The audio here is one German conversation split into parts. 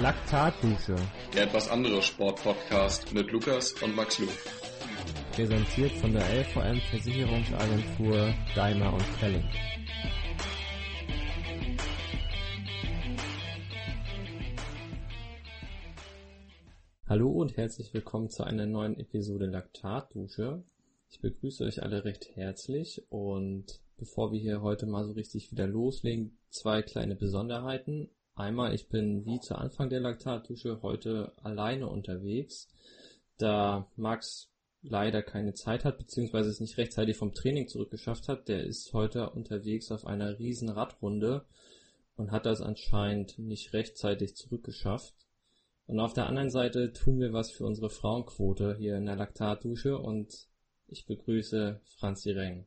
Laktatdusche. Der etwas andere Sportpodcast mit Lukas und Max Lu. Präsentiert von der LVM Versicherungsagentur Daimler und Kelling. Hallo und herzlich willkommen zu einer neuen Episode Laktatdusche. Ich begrüße euch alle recht herzlich und bevor wir hier heute mal so richtig wieder loslegen, zwei kleine Besonderheiten. Einmal, ich bin wie zu Anfang der Laktatdusche heute alleine unterwegs, da Max leider keine Zeit hat, beziehungsweise es nicht rechtzeitig vom Training zurückgeschafft hat. Der ist heute unterwegs auf einer riesen Radrunde und hat das anscheinend nicht rechtzeitig zurückgeschafft. Und auf der anderen Seite tun wir was für unsere Frauenquote hier in der Laktatdusche und ich begrüße Franzi Reng.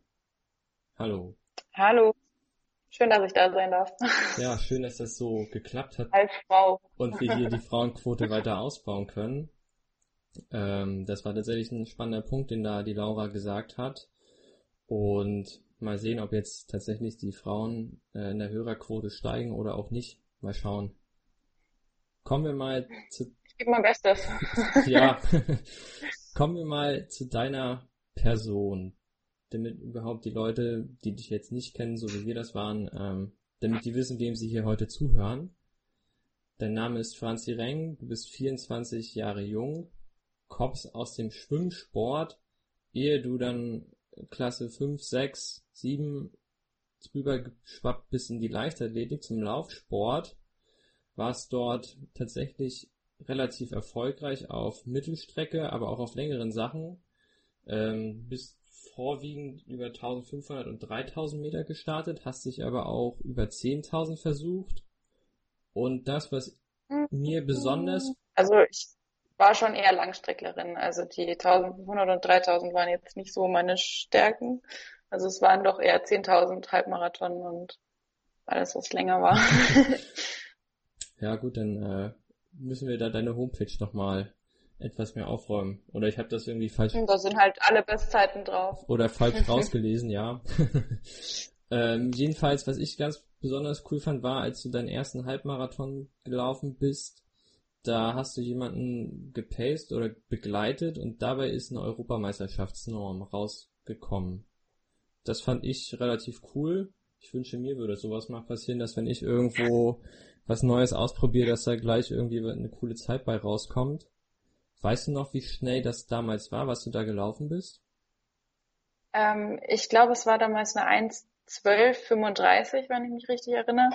Hallo. Hallo. Schön, dass ich da sein darf. Ja, schön, dass das so geklappt hat. Als Frau. Und wir hier die Frauenquote weiter ausbauen können. Ähm, das war tatsächlich ein spannender Punkt, den da die Laura gesagt hat. Und mal sehen, ob jetzt tatsächlich die Frauen äh, in der Hörerquote steigen oder auch nicht. Mal schauen. Kommen wir mal zu. Ich gebe mein Bestes. ja. Kommen wir mal zu deiner Person damit überhaupt die Leute, die dich jetzt nicht kennen, so wie wir das waren, ähm, damit die wissen, wem sie hier heute zuhören. Dein Name ist Franzi Reng, du bist 24 Jahre jung, kommst aus dem Schwimmsport, ehe du dann Klasse 5, 6, 7 drüber geschwappt bist in die Leichtathletik zum Laufsport, warst dort tatsächlich relativ erfolgreich auf Mittelstrecke, aber auch auf längeren Sachen, ähm, bist vorwiegend über 1500 und 3000 Meter gestartet, hast dich aber auch über 10.000 versucht. Und das, was mir besonders... Also ich war schon eher Langstrecklerin. Also die 1500 und 3000 waren jetzt nicht so meine Stärken. Also es waren doch eher 10.000 Halbmarathon und alles, was länger war. ja gut, dann äh, müssen wir da deine Homepage nochmal etwas mehr aufräumen. Oder ich habe das irgendwie falsch. Da sind halt alle Bestzeiten drauf. Oder falsch rausgelesen, ja. ähm, jedenfalls, was ich ganz besonders cool fand, war, als du deinen ersten Halbmarathon gelaufen bist, da hast du jemanden gepaced oder begleitet und dabei ist eine Europameisterschaftsnorm rausgekommen. Das fand ich relativ cool. Ich wünsche mir würde sowas mal passieren, dass wenn ich irgendwo was Neues ausprobiere, dass da gleich irgendwie eine coole Zeit bei rauskommt. Weißt du noch, wie schnell das damals war, was du da gelaufen bist? Ähm, ich glaube, es war damals eine 1,1235, wenn ich mich richtig erinnere.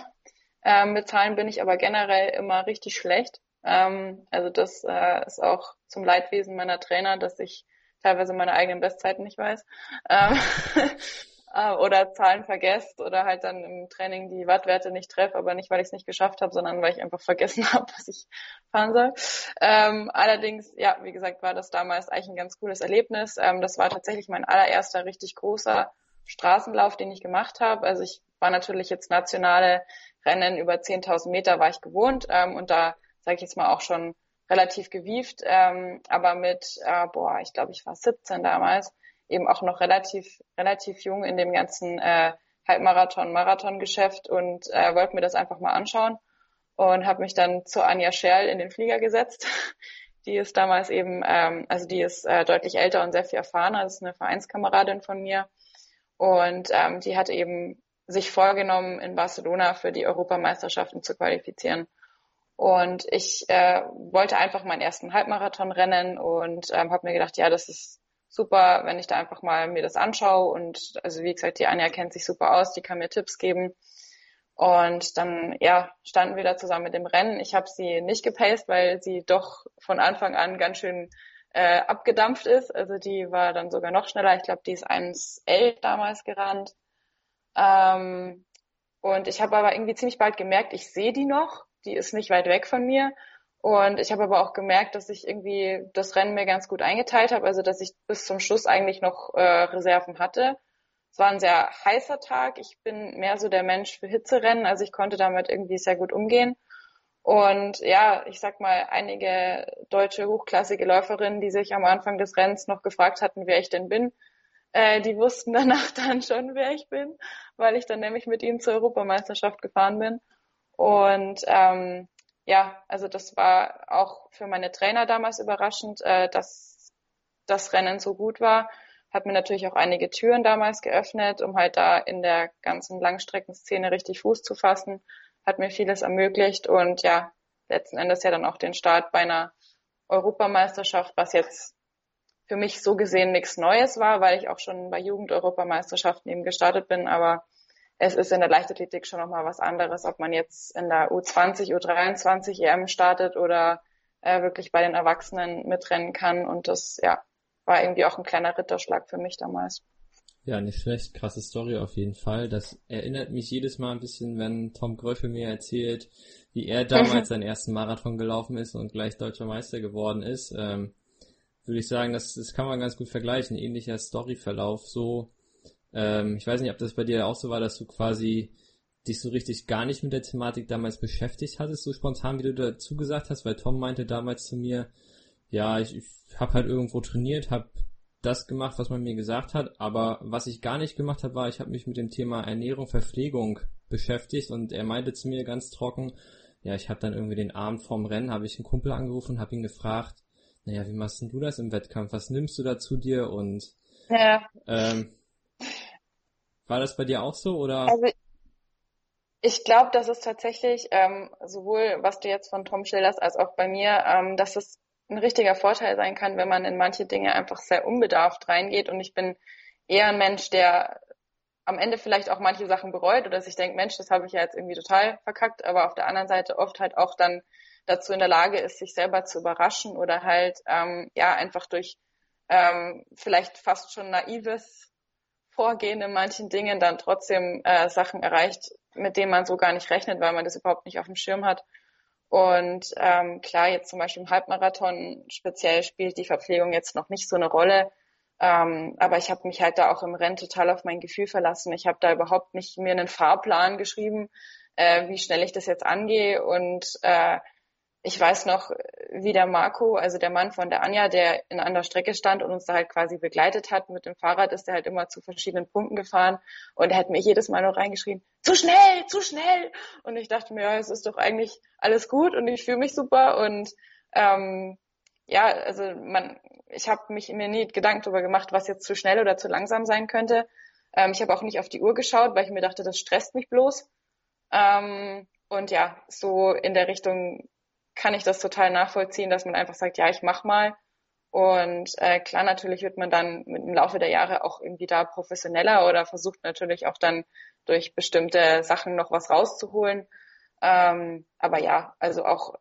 Ähm, mit Zahlen bin ich aber generell immer richtig schlecht. Ähm, also das äh, ist auch zum Leidwesen meiner Trainer, dass ich teilweise meine eigenen Bestzeiten nicht weiß. Ähm, äh, oder Zahlen vergesst oder halt dann im Training die Wattwerte nicht treffe, aber nicht, weil ich es nicht geschafft habe, sondern weil ich einfach vergessen habe, dass ich fahren soll. Ähm, allerdings, ja, wie gesagt, war das damals eigentlich ein ganz cooles Erlebnis. Ähm, das war tatsächlich mein allererster richtig großer Straßenlauf, den ich gemacht habe. Also ich war natürlich jetzt nationale Rennen über 10.000 Meter war ich gewohnt ähm, und da sage ich jetzt mal auch schon relativ gewieft, ähm, aber mit, äh, boah, ich glaube, ich war 17 damals, eben auch noch relativ, relativ jung in dem ganzen äh, Halbmarathon, Marathon-Geschäft und äh, wollte mir das einfach mal anschauen und habe mich dann zu Anja Scherl in den Flieger gesetzt. Die ist damals eben, ähm, also die ist äh, deutlich älter und sehr viel erfahrener, das ist eine Vereinskameradin von mir und ähm, die hat eben sich vorgenommen, in Barcelona für die Europameisterschaften zu qualifizieren. Und ich äh, wollte einfach meinen ersten Halbmarathon rennen und ähm, habe mir gedacht, ja, das ist super, wenn ich da einfach mal mir das anschaue und also wie gesagt, die Anja kennt sich super aus, die kann mir Tipps geben. Und dann, ja, standen wir da zusammen mit dem Rennen. Ich habe sie nicht gepaced, weil sie doch von Anfang an ganz schön äh, abgedampft ist. Also die war dann sogar noch schneller. Ich glaube, die ist 1,11 damals gerannt. Ähm, und ich habe aber irgendwie ziemlich bald gemerkt, ich sehe die noch. Die ist nicht weit weg von mir. Und ich habe aber auch gemerkt, dass ich irgendwie das Rennen mir ganz gut eingeteilt habe, also dass ich bis zum Schluss eigentlich noch äh, Reserven hatte. Es war ein sehr heißer Tag. Ich bin mehr so der Mensch für Hitzerennen, also ich konnte damit irgendwie sehr gut umgehen. Und ja, ich sag mal, einige deutsche hochklassige Läuferinnen, die sich am Anfang des Rennens noch gefragt hatten, wer ich denn bin, äh, die wussten danach dann schon, wer ich bin, weil ich dann nämlich mit ihnen zur Europameisterschaft gefahren bin. Und ähm, ja, also das war auch für meine Trainer damals überraschend, äh, dass das Rennen so gut war. Hat mir natürlich auch einige Türen damals geöffnet, um halt da in der ganzen Langstreckenszene richtig Fuß zu fassen. Hat mir vieles ermöglicht und ja, letzten Endes ja dann auch den Start bei einer Europameisterschaft, was jetzt für mich so gesehen nichts Neues war, weil ich auch schon bei Jugend-Europameisterschaften eben gestartet bin, aber es ist in der Leichtathletik schon nochmal was anderes, ob man jetzt in der U20, U23 EM startet oder äh, wirklich bei den Erwachsenen mitrennen kann. Und das, ja, war irgendwie auch ein kleiner Ritterschlag für mich damals. Ja, nicht schlecht. Krasse Story auf jeden Fall. Das erinnert mich jedes Mal ein bisschen, wenn Tom Gröffel mir erzählt, wie er damals seinen ersten Marathon gelaufen ist und gleich deutscher Meister geworden ist. Ähm, würde ich sagen, das, das kann man ganz gut vergleichen. Ähnlicher Storyverlauf. So ähm, ich weiß nicht, ob das bei dir auch so war, dass du quasi dich so richtig gar nicht mit der Thematik damals beschäftigt hattest, so spontan, wie du dazu gesagt hast, weil Tom meinte damals zu mir, ja, ich, ich habe halt irgendwo trainiert, habe das gemacht, was man mir gesagt hat, aber was ich gar nicht gemacht habe, war, ich habe mich mit dem Thema Ernährung, Verpflegung beschäftigt und er meinte zu mir ganz trocken, ja, ich habe dann irgendwie den Abend vorm Rennen, habe ich einen Kumpel angerufen, habe ihn gefragt, naja, wie machst denn du das im Wettkampf, was nimmst du da zu dir und ja. ähm, war das bei dir auch so oder? Also ich glaube, dass es tatsächlich ähm, sowohl, was du jetzt von Tom schilderst, als auch bei mir, ähm, dass es ein richtiger Vorteil sein kann, wenn man in manche Dinge einfach sehr unbedarft reingeht. Und ich bin eher ein Mensch, der am Ende vielleicht auch manche Sachen bereut oder sich denkt, Mensch, das habe ich ja jetzt irgendwie total verkackt, aber auf der anderen Seite oft halt auch dann dazu in der Lage ist, sich selber zu überraschen oder halt ähm, ja einfach durch ähm, vielleicht fast schon naives Vorgehen in manchen Dingen dann trotzdem äh, Sachen erreicht, mit denen man so gar nicht rechnet, weil man das überhaupt nicht auf dem Schirm hat. Und ähm, klar, jetzt zum Beispiel im Halbmarathon speziell spielt die Verpflegung jetzt noch nicht so eine Rolle. Ähm, aber ich habe mich halt da auch im Rennen total auf mein Gefühl verlassen. Ich habe da überhaupt nicht mir einen Fahrplan geschrieben, äh, wie schnell ich das jetzt angehe. Und äh, ich weiß noch, wie der Marco, also der Mann von der Anja, der in an der Strecke stand und uns da halt quasi begleitet hat mit dem Fahrrad, ist er halt immer zu verschiedenen Punkten gefahren und er hat mir jedes Mal noch reingeschrien, zu schnell, zu schnell. Und ich dachte mir, ja, es ist doch eigentlich alles gut und ich fühle mich super und ähm, ja, also man, ich habe mich mir nie Gedanken darüber gemacht, was jetzt zu schnell oder zu langsam sein könnte. Ähm, ich habe auch nicht auf die Uhr geschaut, weil ich mir dachte, das stresst mich bloß. Ähm, und ja, so in der Richtung kann ich das total nachvollziehen, dass man einfach sagt, ja, ich mach mal. Und äh, klar, natürlich wird man dann im Laufe der Jahre auch irgendwie da professioneller oder versucht natürlich auch dann durch bestimmte Sachen noch was rauszuholen. Ähm, aber ja, also auch,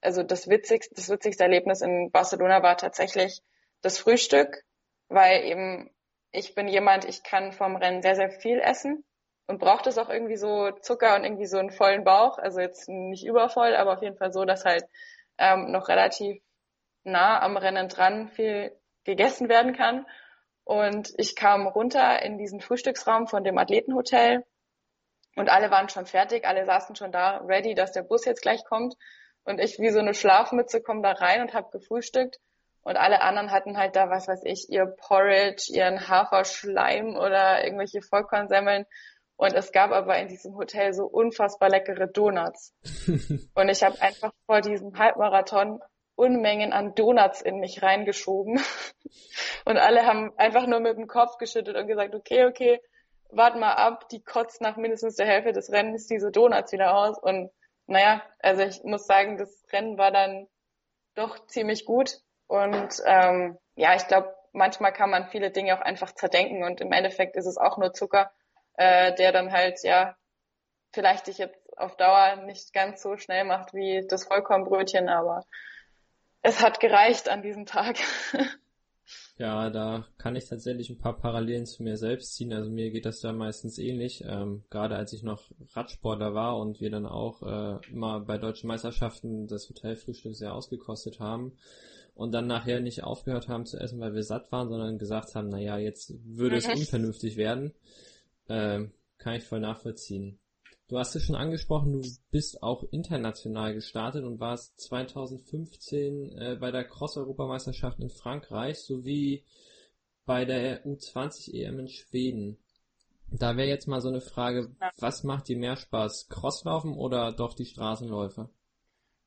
also das witzigste, das witzigste Erlebnis in Barcelona war tatsächlich das Frühstück, weil eben ich bin jemand, ich kann vom Rennen sehr, sehr viel essen und braucht es auch irgendwie so Zucker und irgendwie so einen vollen Bauch. Also jetzt nicht übervoll, aber auf jeden Fall so, dass halt ähm, noch relativ nah am Rennen dran viel gegessen werden kann. Und ich kam runter in diesen Frühstücksraum von dem Athletenhotel und alle waren schon fertig, alle saßen schon da, ready, dass der Bus jetzt gleich kommt. Und ich wie so eine Schlafmütze komme da rein und habe gefrühstückt. Und alle anderen hatten halt da, was weiß ich, ihr Porridge, ihren Haferschleim oder irgendwelche Vollkornsemmeln. Und es gab aber in diesem Hotel so unfassbar leckere Donuts. und ich habe einfach vor diesem Halbmarathon Unmengen an Donuts in mich reingeschoben. und alle haben einfach nur mit dem Kopf geschüttelt und gesagt, okay, okay, wart mal ab, die kotzt nach mindestens der Hälfte des Rennens diese Donuts wieder aus. Und naja, also ich muss sagen, das Rennen war dann doch ziemlich gut. Und ähm, ja, ich glaube, manchmal kann man viele Dinge auch einfach zerdenken und im Endeffekt ist es auch nur Zucker äh, der dann halt, ja, vielleicht dich jetzt auf Dauer nicht ganz so schnell macht wie das Vollkornbrötchen, aber es hat gereicht an diesem Tag. Ja, da kann ich tatsächlich ein paar Parallelen zu mir selbst ziehen. Also mir geht das da meistens ähnlich. Ähm, gerade als ich noch Radsportler war und wir dann auch äh, immer bei deutschen Meisterschaften das Hotelfrühstück sehr ausgekostet haben und dann nachher nicht aufgehört haben zu essen, weil wir satt waren, sondern gesagt haben, naja, jetzt würde es mhm. unvernünftig werden. Ähm, kann ich voll nachvollziehen. Du hast es schon angesprochen, du bist auch international gestartet und warst 2015 äh, bei der Cross-Europameisterschaft in Frankreich sowie bei der U20 EM in Schweden. Da wäre jetzt mal so eine Frage, was macht dir mehr Spaß, Crosslaufen oder doch die Straßenläufe?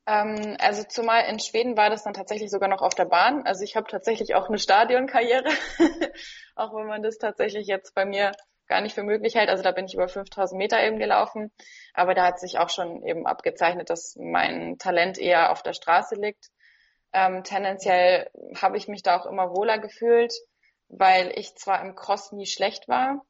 Ähm, also zumal in Schweden war das dann tatsächlich sogar noch auf der Bahn. Also ich habe tatsächlich auch eine Stadionkarriere, auch wenn man das tatsächlich jetzt bei mir gar nicht für möglich hält. Also da bin ich über 5000 Meter eben gelaufen. Aber da hat sich auch schon eben abgezeichnet, dass mein Talent eher auf der Straße liegt. Ähm, tendenziell habe ich mich da auch immer wohler gefühlt, weil ich zwar im Cross nie schlecht war,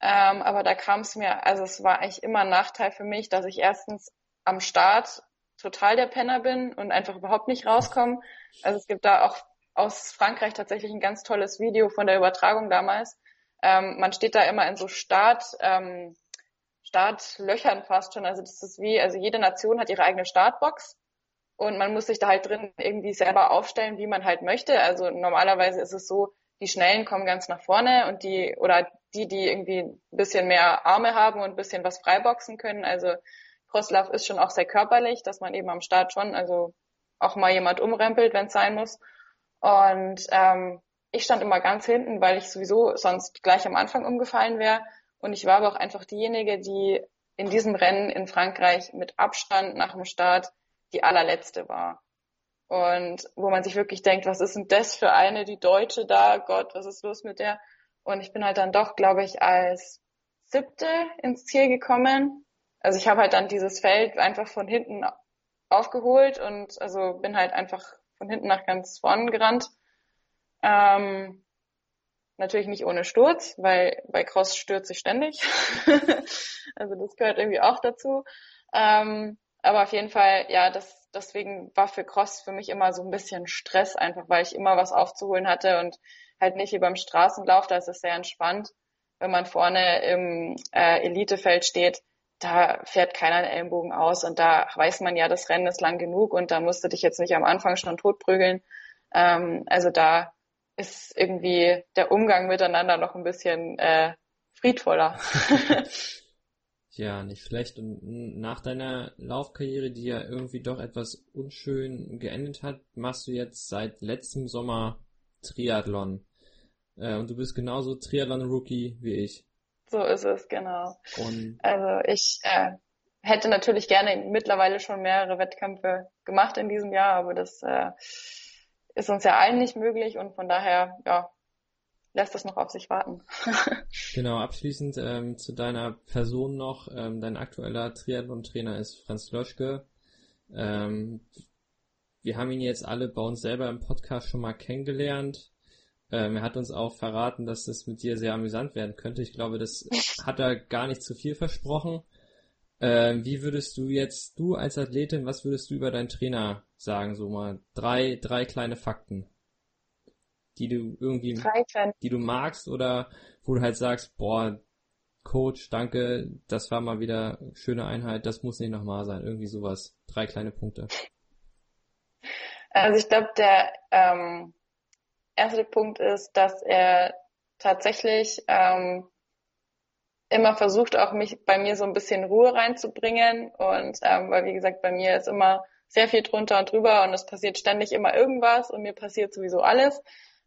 ähm, aber da kam es mir, also es war eigentlich immer ein Nachteil für mich, dass ich erstens am Start total der Penner bin und einfach überhaupt nicht rauskomme. Also es gibt da auch aus Frankreich tatsächlich ein ganz tolles Video von der Übertragung damals. Ähm, man steht da immer in so Start, ähm, Startlöchern fast schon. Also das ist wie, also jede Nation hat ihre eigene Startbox und man muss sich da halt drin irgendwie selber aufstellen, wie man halt möchte. Also normalerweise ist es so, die Schnellen kommen ganz nach vorne und die, oder die, die irgendwie ein bisschen mehr Arme haben und ein bisschen was freiboxen können. Also Crosslauf ist schon auch sehr körperlich, dass man eben am Start schon, also auch mal jemand umrempelt, wenn es sein muss. Und ähm, ich stand immer ganz hinten, weil ich sowieso sonst gleich am Anfang umgefallen wäre. Und ich war aber auch einfach diejenige, die in diesem Rennen in Frankreich mit Abstand nach dem Start die allerletzte war. Und wo man sich wirklich denkt, was ist denn das für eine, die Deutsche da? Gott, was ist los mit der? Und ich bin halt dann doch, glaube ich, als siebte ins Ziel gekommen. Also ich habe halt dann dieses Feld einfach von hinten aufgeholt und also bin halt einfach von hinten nach ganz vorn gerannt. Ähm, natürlich nicht ohne Sturz, weil bei Cross stürze ich ständig. also das gehört irgendwie auch dazu. Ähm, aber auf jeden Fall, ja, das, deswegen war für Cross für mich immer so ein bisschen Stress, einfach weil ich immer was aufzuholen hatte und halt nicht wie beim Straßenlauf, da ist es sehr entspannt. Wenn man vorne im äh, Elitefeld steht, da fährt keiner den Ellenbogen aus und da weiß man ja, das Rennen ist lang genug und da musst du dich jetzt nicht am Anfang schon totprügeln. Ähm, also da ist irgendwie der Umgang miteinander noch ein bisschen äh, friedvoller. Ja, nicht schlecht. Und nach deiner Laufkarriere, die ja irgendwie doch etwas unschön geendet hat, machst du jetzt seit letztem Sommer Triathlon. Äh, und du bist genauso Triathlon-Rookie wie ich. So ist es, genau. Und also ich äh, hätte natürlich gerne mittlerweile schon mehrere Wettkämpfe gemacht in diesem Jahr, aber das äh, ist uns ja allen nicht möglich und von daher, ja, lässt das noch auf sich warten. genau, abschließend ähm, zu deiner Person noch. Ähm, dein aktueller Triathlon-Trainer ist Franz Loschke. Ähm, wir haben ihn jetzt alle bei uns selber im Podcast schon mal kennengelernt. Ähm, er hat uns auch verraten, dass das mit dir sehr amüsant werden könnte. Ich glaube, das hat er gar nicht zu viel versprochen. Ähm, wie würdest du jetzt, du als Athletin, was würdest du über deinen Trainer sagen? So mal drei, drei kleine Fakten die du irgendwie, die du magst oder wo du halt sagst, boah, Coach, danke, das war mal wieder schöne Einheit, das muss nicht nochmal sein, irgendwie sowas. Drei kleine Punkte. Also ich glaube, der ähm, erste Punkt ist, dass er tatsächlich ähm, immer versucht, auch mich bei mir so ein bisschen Ruhe reinzubringen. Und ähm, weil wie gesagt, bei mir ist immer sehr viel drunter und drüber und es passiert ständig immer irgendwas und mir passiert sowieso alles.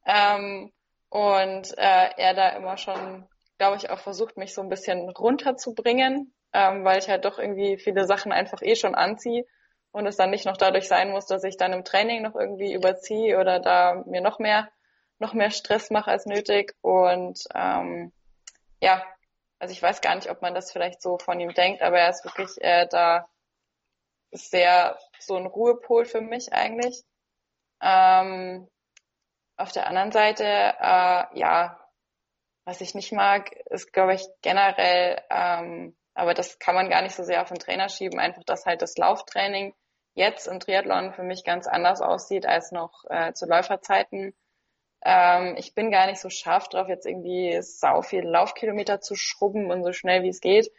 Ähm, und äh, er da immer schon, glaube ich, auch versucht, mich so ein bisschen runterzubringen, ähm, weil ich halt doch irgendwie viele Sachen einfach eh schon anziehe und es dann nicht noch dadurch sein muss, dass ich dann im Training noch irgendwie überziehe oder da mir noch mehr noch mehr Stress mache als nötig und ähm, ja, also ich weiß gar nicht, ob man das vielleicht so von ihm denkt, aber er ist wirklich äh, da sehr so ein Ruhepol für mich eigentlich. Ähm, auf der anderen Seite, äh, ja, was ich nicht mag, ist, glaube ich, generell, ähm, aber das kann man gar nicht so sehr auf den Trainer schieben, einfach, dass halt das Lauftraining jetzt im Triathlon für mich ganz anders aussieht als noch äh, zu Läuferzeiten. Ähm, ich bin gar nicht so scharf drauf, jetzt irgendwie sau viel Laufkilometer zu schrubben und so schnell wie es geht.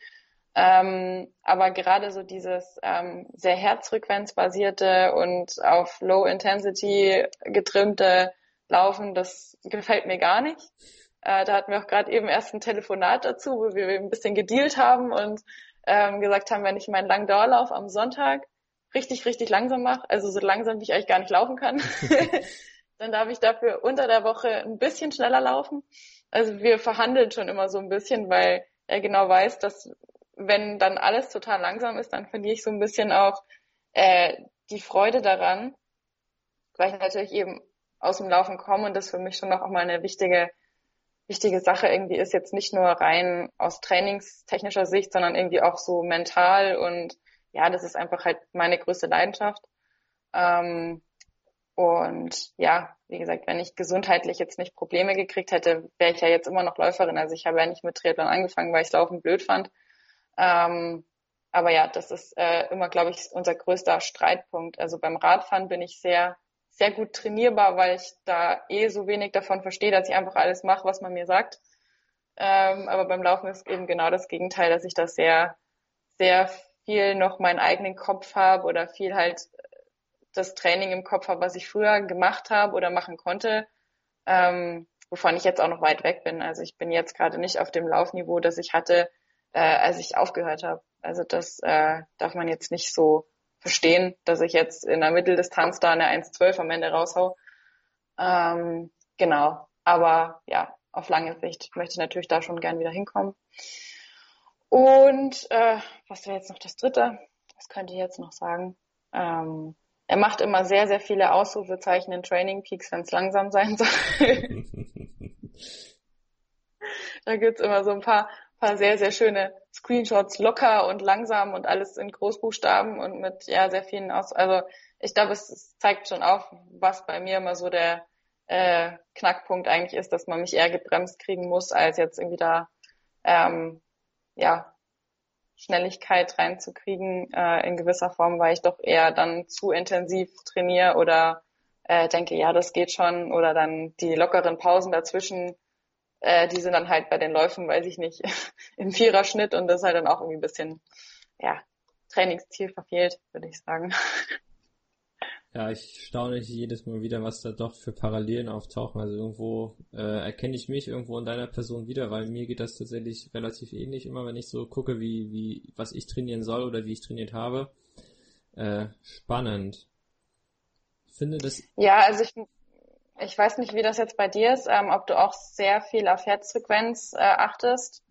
Ähm, aber gerade so dieses ähm, sehr herzfrequenzbasierte und auf Low Intensity getrimmte laufen, das gefällt mir gar nicht. Äh, da hatten wir auch gerade eben erst ein Telefonat dazu, wo wir ein bisschen gedealt haben und ähm, gesagt haben, wenn ich meinen langen Dauerlauf am Sonntag richtig, richtig langsam mache, also so langsam, wie ich eigentlich gar nicht laufen kann, dann darf ich dafür unter der Woche ein bisschen schneller laufen. Also wir verhandeln schon immer so ein bisschen, weil er genau weiß, dass wenn dann alles total langsam ist, dann verliere ich so ein bisschen auch äh, die Freude daran, weil ich natürlich eben aus dem Laufen komme und das für mich schon noch auch mal eine wichtige, wichtige Sache irgendwie ist, jetzt nicht nur rein aus trainingstechnischer Sicht, sondern irgendwie auch so mental und ja, das ist einfach halt meine größte Leidenschaft. Ähm, und ja, wie gesagt, wenn ich gesundheitlich jetzt nicht Probleme gekriegt hätte, wäre ich ja jetzt immer noch Läuferin. Also ich habe ja nicht mit Triathlon angefangen, weil ich Laufen blöd fand. Ähm, aber ja, das ist äh, immer, glaube ich, unser größter Streitpunkt. Also beim Radfahren bin ich sehr, sehr gut trainierbar, weil ich da eh so wenig davon verstehe, dass ich einfach alles mache, was man mir sagt. Ähm, aber beim Laufen ist eben genau das Gegenteil, dass ich da sehr, sehr viel noch meinen eigenen Kopf habe oder viel halt das Training im Kopf habe, was ich früher gemacht habe oder machen konnte, ähm, wovon ich jetzt auch noch weit weg bin. Also ich bin jetzt gerade nicht auf dem Laufniveau, das ich hatte, äh, als ich aufgehört habe. Also das äh, darf man jetzt nicht so verstehen, dass ich jetzt in der Mitteldistanz da eine 1,12 am Ende raushau. Ähm, genau. Aber ja, auf lange Sicht möchte ich natürlich da schon gern wieder hinkommen. Und äh, was wäre jetzt noch das dritte? Was könnte ich jetzt noch sagen? Ähm, er macht immer sehr, sehr viele Ausrufezeichen in Training Peaks, wenn es langsam sein soll. da gibt's immer so ein paar, paar sehr, sehr schöne Screenshots, locker und langsam und alles in Großbuchstaben und mit ja sehr vielen Aus. Also ich glaube, es, es zeigt schon auf, was bei mir immer so der äh, Knackpunkt eigentlich ist, dass man mich eher gebremst kriegen muss, als jetzt irgendwie da ähm, ja Schnelligkeit reinzukriegen äh, in gewisser Form, weil ich doch eher dann zu intensiv trainiere oder äh, denke, ja, das geht schon oder dann die lockeren Pausen dazwischen, äh, die sind dann halt bei den Läufen, weiß ich nicht, im Viererschnitt und das halt dann auch irgendwie ein bisschen, ja, Trainingsziel verfehlt, würde ich sagen. Ja, ich staune jedes Mal wieder, was da doch für Parallelen auftauchen. Also irgendwo äh, erkenne ich mich irgendwo in deiner Person wieder, weil mir geht das tatsächlich relativ ähnlich, immer wenn ich so gucke, wie, wie, was ich trainieren soll oder wie ich trainiert habe. Äh, spannend. Ich finde das. Ja, also ich, ich weiß nicht, wie das jetzt bei dir ist, ähm, ob du auch sehr viel auf Herzfrequenz äh, achtest.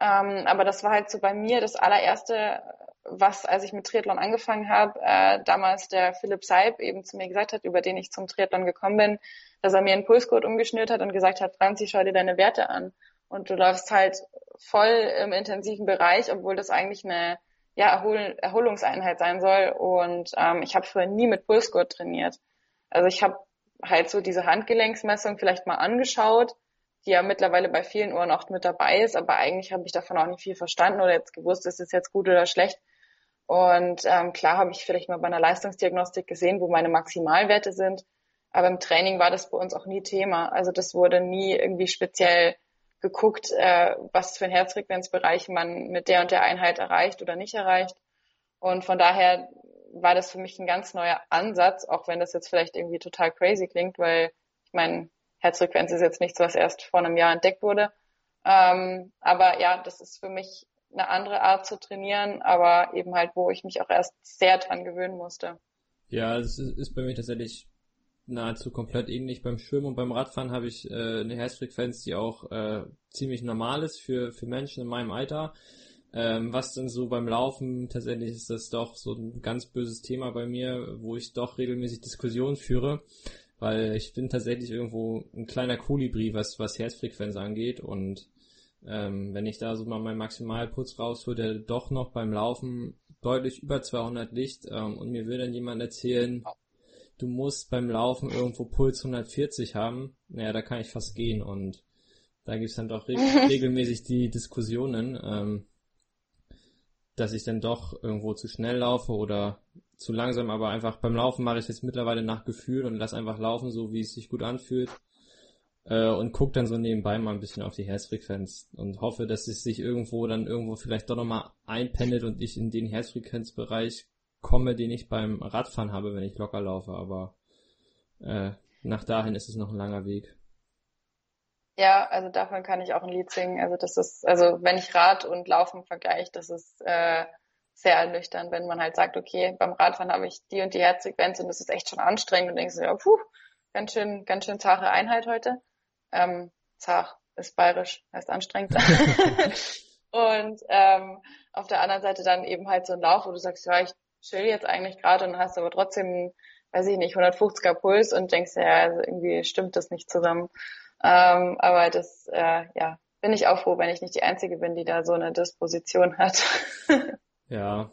Ähm, aber das war halt so bei mir das allererste, was, als ich mit Triathlon angefangen habe, äh, damals der Philipp Seib eben zu mir gesagt hat, über den ich zum Triathlon gekommen bin, dass er mir einen Pulscode umgeschnürt hat und gesagt hat, Franzi, schau dir deine Werte an. Und du läufst halt voll im intensiven Bereich, obwohl das eigentlich eine ja, Erhol Erholungseinheit sein soll. Und ähm, ich habe früher nie mit Pulscode trainiert. Also ich habe halt so diese Handgelenksmessung vielleicht mal angeschaut, die ja mittlerweile bei vielen Uhren auch mit dabei ist, aber eigentlich habe ich davon auch nicht viel verstanden oder jetzt gewusst, ist es jetzt gut oder schlecht. Und ähm, klar habe ich vielleicht mal bei einer Leistungsdiagnostik gesehen, wo meine Maximalwerte sind, aber im Training war das bei uns auch nie Thema. Also das wurde nie irgendwie speziell geguckt, äh, was für ein Herzfrequenzbereich man mit der und der Einheit erreicht oder nicht erreicht. Und von daher war das für mich ein ganz neuer Ansatz, auch wenn das jetzt vielleicht irgendwie total crazy klingt, weil ich meine, Herzfrequenz ist jetzt nichts, was erst vor einem Jahr entdeckt wurde. Ähm, aber ja, das ist für mich eine andere Art zu trainieren, aber eben halt, wo ich mich auch erst sehr dran gewöhnen musste. Ja, es ist bei mir tatsächlich nahezu komplett ähnlich. Beim Schwimmen und beim Radfahren habe ich äh, eine Herzfrequenz, die auch äh, ziemlich normal ist für, für Menschen in meinem Alter. Ähm, was denn so beim Laufen, tatsächlich ist das doch so ein ganz böses Thema bei mir, wo ich doch regelmäßig Diskussionen führe, weil ich bin tatsächlich irgendwo ein kleiner Kolibri, was, was Herzfrequenz angeht und ähm, wenn ich da so mal meinen Maximalpuls raushole, der doch noch beim Laufen deutlich über 200 liegt ähm, und mir will dann jemand erzählen, du musst beim Laufen irgendwo Puls 140 haben, naja, da kann ich fast gehen. Und da gibt's dann doch re regelmäßig die Diskussionen, ähm, dass ich dann doch irgendwo zu schnell laufe oder zu langsam, aber einfach beim Laufen mache ich jetzt mittlerweile nach Gefühl und lass einfach laufen, so wie es sich gut anfühlt äh, und guck dann so nebenbei mal ein bisschen auf die Herzfrequenz und hoffe, dass es sich irgendwo dann irgendwo vielleicht doch nochmal einpendelt und ich in den Herzfrequenzbereich komme, den ich beim Radfahren habe, wenn ich locker laufe, aber äh, nach dahin ist es noch ein langer Weg. Ja, also davon kann ich auch ein Lied singen. Also das ist, also wenn ich Rad und Laufen vergleiche, das ist äh, sehr ernüchternd, wenn man halt sagt, okay, beim Radfahren habe ich die und die Herzfrequenz und das ist echt schon anstrengend und denkst du, ja, puh, ganz schön, ganz schön zahre Einheit heute. Ähm, zart ist bayerisch, heißt anstrengend. und ähm, auf der anderen Seite dann eben halt so ein Lauf, wo du sagst, ja, ich chill jetzt eigentlich gerade und hast aber trotzdem, weiß ich nicht, 150er Puls und denkst ja, also irgendwie stimmt das nicht zusammen. Ähm, aber das, äh, ja, bin ich auch froh, wenn ich nicht die Einzige bin, die da so eine Disposition hat. ja.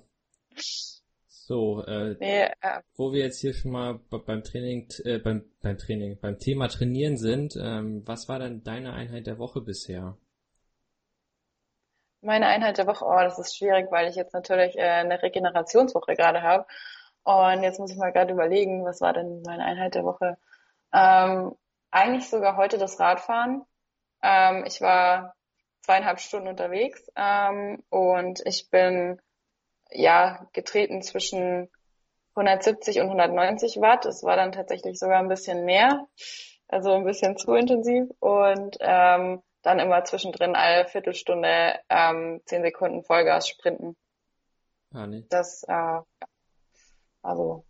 So, äh, nee, äh, wo wir jetzt hier schon mal beim Training, äh, beim, beim Training, beim Thema Trainieren sind, ähm, was war denn deine Einheit der Woche bisher? Meine Einheit der Woche, oh, das ist schwierig, weil ich jetzt natürlich äh, eine Regenerationswoche gerade habe. Und jetzt muss ich mal gerade überlegen, was war denn meine Einheit der Woche? Ähm, eigentlich sogar heute das Radfahren. Ähm, ich war zweieinhalb Stunden unterwegs ähm, und ich bin ja getreten zwischen 170 und 190 Watt. Es war dann tatsächlich sogar ein bisschen mehr, also ein bisschen zu intensiv und ähm, dann immer zwischendrin alle Viertelstunde ähm, 10 Sekunden Vollgas sprinten. Ah, nee. Das äh, also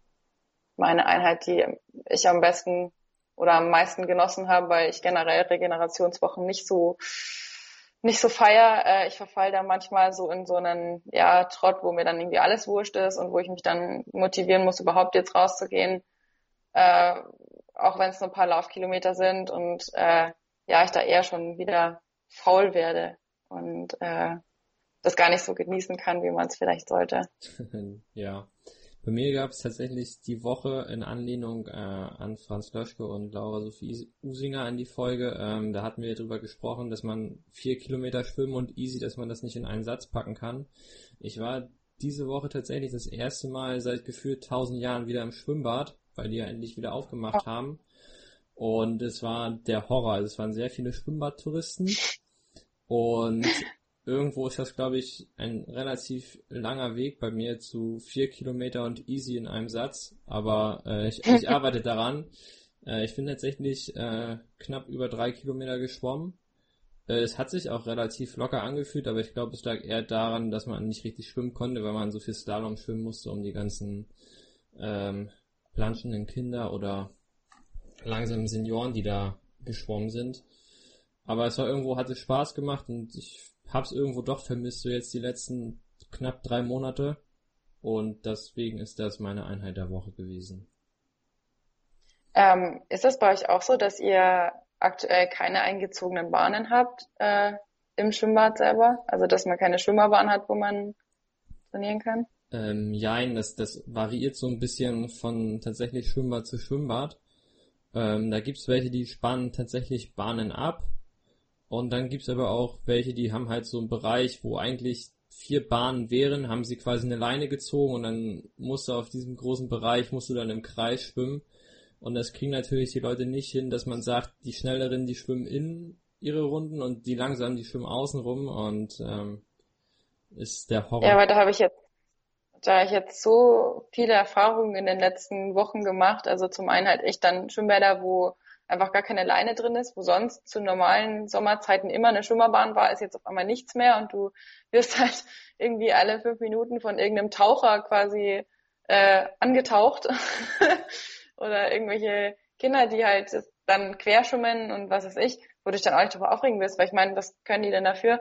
meine Einheit, die ich am besten oder am meisten genossen habe, weil ich generell Regenerationswochen nicht so nicht so feier. Äh, ich verfall da manchmal so in so einen ja, Trott, wo mir dann irgendwie alles wurscht ist und wo ich mich dann motivieren muss, überhaupt jetzt rauszugehen. Äh, auch wenn es nur ein paar Laufkilometer sind und äh, ja, ich da eher schon wieder faul werde und äh, das gar nicht so genießen kann, wie man es vielleicht sollte. ja. Bei mir gab es tatsächlich die Woche in Anlehnung äh, an Franz Löschke und Laura Sophie Usinger in die Folge. Ähm, da hatten wir darüber gesprochen, dass man vier Kilometer schwimmen und easy, dass man das nicht in einen Satz packen kann. Ich war diese Woche tatsächlich das erste Mal seit gefühlt tausend Jahren wieder im Schwimmbad, weil die ja endlich wieder aufgemacht haben. Und es war der Horror. Also es waren sehr viele Schwimmbadtouristen. Und irgendwo ist das, glaube ich, ein relativ langer Weg bei mir zu vier Kilometer und easy in einem Satz. Aber äh, ich, ich arbeite daran. Äh, ich bin tatsächlich äh, knapp über drei Kilometer geschwommen. Äh, es hat sich auch relativ locker angefühlt, aber ich glaube, es lag eher daran, dass man nicht richtig schwimmen konnte, weil man so viel Slalom schwimmen musste, um die ganzen ähm, planschenden Kinder oder langsamen Senioren, die da geschwommen sind. Aber es war irgendwo, hatte Spaß gemacht und ich hab's irgendwo doch vermisst, so jetzt die letzten knapp drei Monate. Und deswegen ist das meine Einheit der Woche gewesen. Ähm, ist das bei euch auch so, dass ihr aktuell keine eingezogenen Bahnen habt äh, im Schwimmbad selber? Also dass man keine Schwimmerbahn hat, wo man trainieren kann? Ähm, jein, das, das variiert so ein bisschen von tatsächlich Schwimmbad zu Schwimmbad. Ähm, da gibt's welche, die spannen tatsächlich Bahnen ab. Und dann gibt's aber auch welche, die haben halt so einen Bereich, wo eigentlich vier Bahnen wären, haben sie quasi eine Leine gezogen und dann musst du auf diesem großen Bereich, musst du dann im Kreis schwimmen. Und das kriegen natürlich die Leute nicht hin, dass man sagt, die Schnelleren, die schwimmen in ihre Runden und die Langsamen, die schwimmen außen rum und ähm, ist der Horror. Ja, aber da habe ich jetzt da ich jetzt so viele Erfahrungen in den letzten Wochen gemacht, also zum einen halt echt dann Schwimmbäder, wo einfach gar keine Leine drin ist, wo sonst zu normalen Sommerzeiten immer eine Schwimmerbahn war, ist jetzt auf einmal nichts mehr und du wirst halt irgendwie alle fünf Minuten von irgendeinem Taucher quasi äh, angetaucht oder irgendwelche Kinder, die halt dann querschwimmen und was weiß ich, wo du dich dann auch nicht darüber aufregen willst, weil ich meine, was können die denn dafür?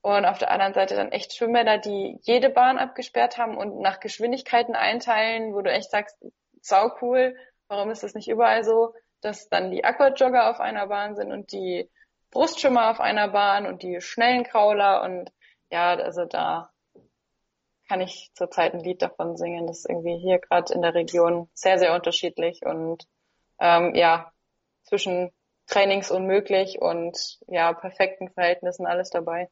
Und auf der anderen Seite dann echt Schwimmbäder, die jede Bahn abgesperrt haben und nach Geschwindigkeiten einteilen, wo du echt sagst, sau cool, warum ist das nicht überall so, dass dann die Aquajogger auf einer Bahn sind und die Brustschwimmer auf einer Bahn und die schnellen Krauler und ja, also da kann ich zurzeit ein Lied davon singen. Das ist irgendwie hier gerade in der Region sehr, sehr unterschiedlich und ähm, ja, zwischen trainingsunmöglich und ja, perfekten Verhältnissen alles dabei.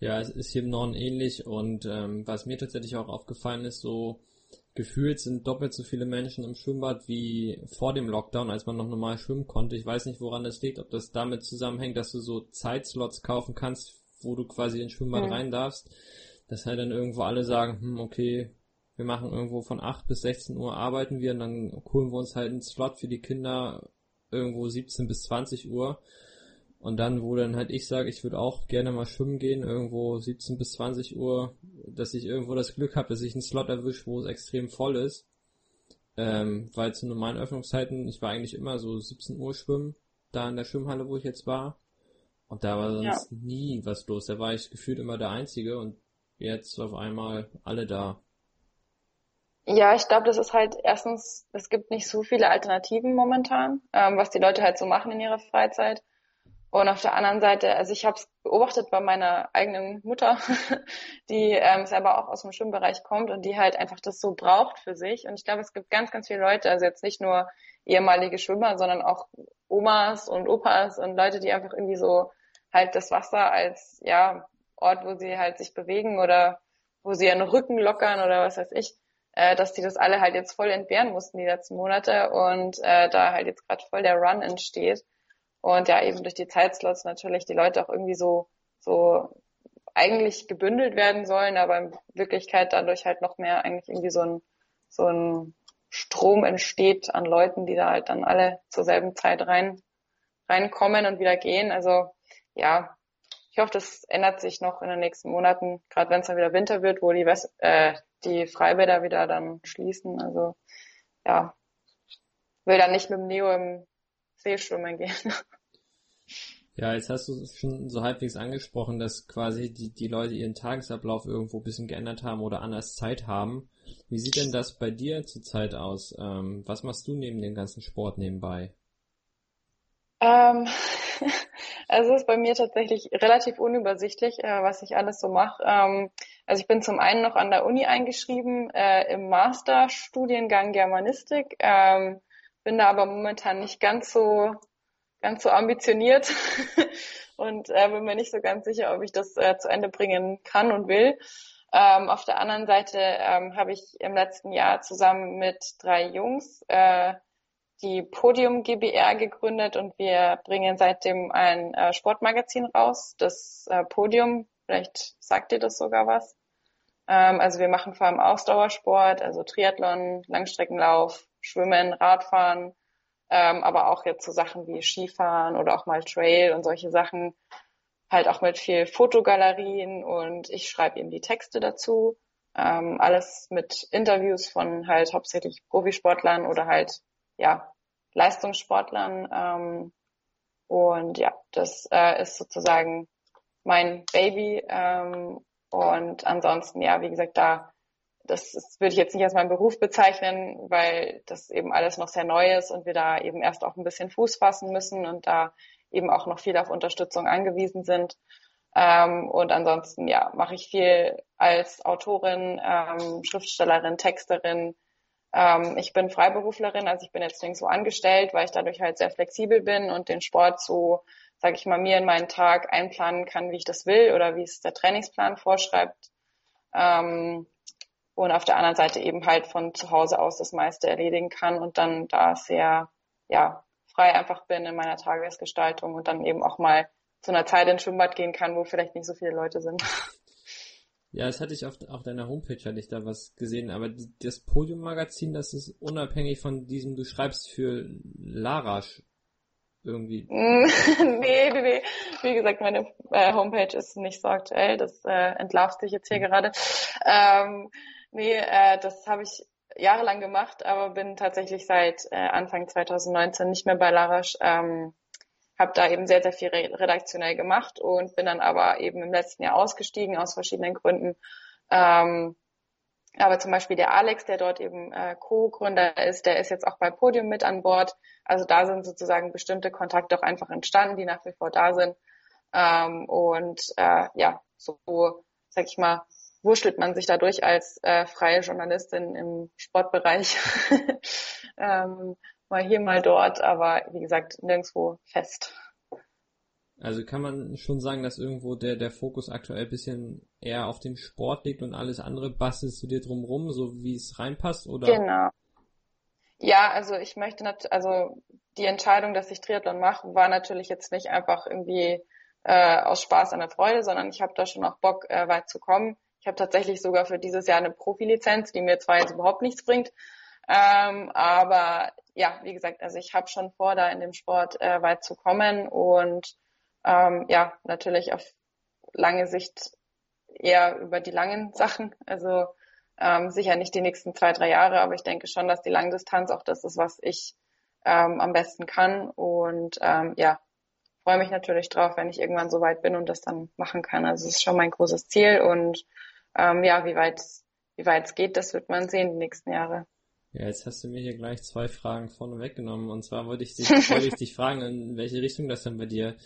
Ja, es ist hier im Norden ähnlich und ähm, was mir tatsächlich auch aufgefallen ist, so gefühlt sind doppelt so viele Menschen im Schwimmbad wie vor dem Lockdown, als man noch normal schwimmen konnte. Ich weiß nicht, woran das liegt, ob das damit zusammenhängt, dass du so Zeitslots kaufen kannst, wo du quasi ins Schwimmbad mhm. rein darfst, dass halt dann irgendwo alle sagen, hm, okay, wir machen irgendwo von 8 bis 16 Uhr arbeiten wir und dann holen wir uns halt einen Slot für die Kinder irgendwo 17 bis 20 Uhr und dann, wo dann halt ich sage, ich würde auch gerne mal schwimmen gehen, irgendwo 17 bis 20 Uhr, dass ich irgendwo das Glück habe, dass ich einen Slot erwische, wo es extrem voll ist. Ähm, weil zu normalen Öffnungszeiten, ich war eigentlich immer so 17 Uhr schwimmen, da in der Schwimmhalle, wo ich jetzt war. Und da war sonst ja. nie was los. Da war ich gefühlt immer der Einzige und jetzt auf einmal alle da. Ja, ich glaube, das ist halt erstens, es gibt nicht so viele Alternativen momentan, ähm, was die Leute halt so machen in ihrer Freizeit. Und auf der anderen Seite, also ich habe es beobachtet bei meiner eigenen Mutter, die ähm, selber auch aus dem Schwimmbereich kommt und die halt einfach das so braucht für sich. Und ich glaube, es gibt ganz, ganz viele Leute, also jetzt nicht nur ehemalige Schwimmer, sondern auch Omas und Opas und Leute, die einfach irgendwie so halt das Wasser als ja Ort, wo sie halt sich bewegen oder wo sie ihren Rücken lockern oder was weiß ich, äh, dass die das alle halt jetzt voll entbehren mussten die letzten Monate und äh, da halt jetzt gerade voll der Run entsteht. Und ja, eben durch die Zeitslots natürlich die Leute auch irgendwie so, so eigentlich gebündelt werden sollen, aber in Wirklichkeit dadurch halt noch mehr eigentlich irgendwie so ein, so ein Strom entsteht an Leuten, die da halt dann alle zur selben Zeit rein, reinkommen und wieder gehen. Also ja, ich hoffe, das ändert sich noch in den nächsten Monaten, gerade wenn es dann wieder Winter wird, wo die, West äh, die Freibäder wieder dann schließen. Also ja, will dann nicht mit dem Neo im See schwimmen gehen. Ja, jetzt hast du schon so halbwegs angesprochen, dass quasi die, die Leute ihren Tagesablauf irgendwo ein bisschen geändert haben oder anders Zeit haben. Wie sieht denn das bei dir zurzeit aus? Ähm, was machst du neben dem ganzen Sport nebenbei? Ähm, also es ist bei mir tatsächlich relativ unübersichtlich, äh, was ich alles so mache. Ähm, also ich bin zum einen noch an der Uni eingeschrieben äh, im Masterstudiengang Germanistik, ähm, bin da aber momentan nicht ganz so ganz so ambitioniert und äh, bin mir nicht so ganz sicher, ob ich das äh, zu Ende bringen kann und will. Ähm, auf der anderen Seite ähm, habe ich im letzten Jahr zusammen mit drei Jungs äh, die Podium GBR gegründet und wir bringen seitdem ein äh, Sportmagazin raus, das äh, Podium. Vielleicht sagt ihr das sogar was. Ähm, also wir machen vor allem Ausdauersport, also Triathlon, Langstreckenlauf, Schwimmen, Radfahren, ähm, aber auch jetzt so Sachen wie Skifahren oder auch mal Trail und solche Sachen, halt auch mit viel Fotogalerien und ich schreibe eben die Texte dazu. Ähm, alles mit Interviews von halt hauptsächlich Profisportlern oder halt ja Leistungssportlern. Ähm, und ja, das äh, ist sozusagen mein Baby. Ähm, und ansonsten, ja, wie gesagt, da das ist, würde ich jetzt nicht als meinen Beruf bezeichnen, weil das eben alles noch sehr neu ist und wir da eben erst auch ein bisschen Fuß fassen müssen und da eben auch noch viel auf Unterstützung angewiesen sind. Ähm, und ansonsten, ja, mache ich viel als Autorin, ähm, Schriftstellerin, Texterin. Ähm, ich bin Freiberuflerin, also ich bin jetzt nirgendwo angestellt, weil ich dadurch halt sehr flexibel bin und den Sport so, sage ich mal, mir in meinen Tag einplanen kann, wie ich das will oder wie es der Trainingsplan vorschreibt. Ähm, und auf der anderen Seite eben halt von zu Hause aus das meiste erledigen kann und dann da sehr, ja, frei einfach bin in meiner Tagesgestaltung und dann eben auch mal zu einer Zeit ins Schwimmbad gehen kann, wo vielleicht nicht so viele Leute sind. Ja, das hatte ich auf, auf deiner Homepage, hatte ich da was gesehen, aber das Podium-Magazin, das ist unabhängig von diesem, du schreibst für Larasch irgendwie. nee, nee, nee. Wie gesagt, meine äh, Homepage ist nicht so aktuell, das äh, entlarvt sich jetzt hier mhm. gerade. Ähm, Nee, äh, das habe ich jahrelang gemacht, aber bin tatsächlich seit äh, Anfang 2019 nicht mehr bei Larasch. Ähm, habe da eben sehr, sehr viel redaktionell gemacht und bin dann aber eben im letzten Jahr ausgestiegen aus verschiedenen Gründen. Ähm, aber zum Beispiel der Alex, der dort eben äh, Co-Gründer ist, der ist jetzt auch bei Podium mit an Bord. Also da sind sozusagen bestimmte Kontakte auch einfach entstanden, die nach wie vor da sind. Ähm, und äh, ja, so, sag ich mal, wurschtelt man sich dadurch als äh, freie Journalistin im Sportbereich ähm, mal hier, mal dort, aber wie gesagt, nirgendwo fest. Also kann man schon sagen, dass irgendwo der, der Fokus aktuell bisschen eher auf dem Sport liegt und alles andere bastelst du dir drumrum, so wie es reinpasst, oder? Genau. Ja, also ich möchte nicht, also die Entscheidung, dass ich Triathlon mache, war natürlich jetzt nicht einfach irgendwie äh, aus Spaß an der Freude, sondern ich habe da schon auch Bock, äh, weit zu kommen. Ich habe tatsächlich sogar für dieses Jahr eine Profilizenz, die mir zwar jetzt überhaupt nichts bringt, ähm, aber ja, wie gesagt, also ich habe schon vor, da in dem Sport äh, weit zu kommen und ähm, ja, natürlich auf lange Sicht eher über die langen Sachen. Also ähm, sicher nicht die nächsten zwei, drei Jahre, aber ich denke schon, dass die Langdistanz auch das ist, was ich ähm, am besten kann. Und ähm, ja, freue mich natürlich drauf, wenn ich irgendwann so weit bin und das dann machen kann. Also es ist schon mein großes Ziel und ähm, ja, wie weit wie weit es geht, das wird man sehen die nächsten Jahre. Ja, jetzt hast du mir hier gleich zwei Fragen vorne weggenommen. Und zwar wollte ich dich, wollte ich dich fragen, in welche Richtung das dann bei dir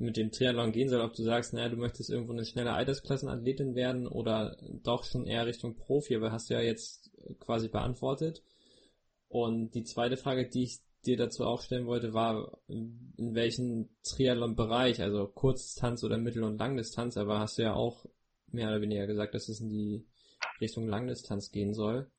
mit dem Triathlon gehen soll. Ob du sagst, naja, du möchtest irgendwo eine schnelle Altersklassenathletin werden oder doch schon eher Richtung Profi, aber hast du ja jetzt quasi beantwortet. Und die zweite Frage, die ich dir dazu auch stellen wollte, war, in welchem Triathlon-Bereich, also Kurzdistanz oder Mittel- und Langdistanz, aber hast du ja auch mehr oder weniger gesagt, dass es in die Richtung Langdistanz gehen soll.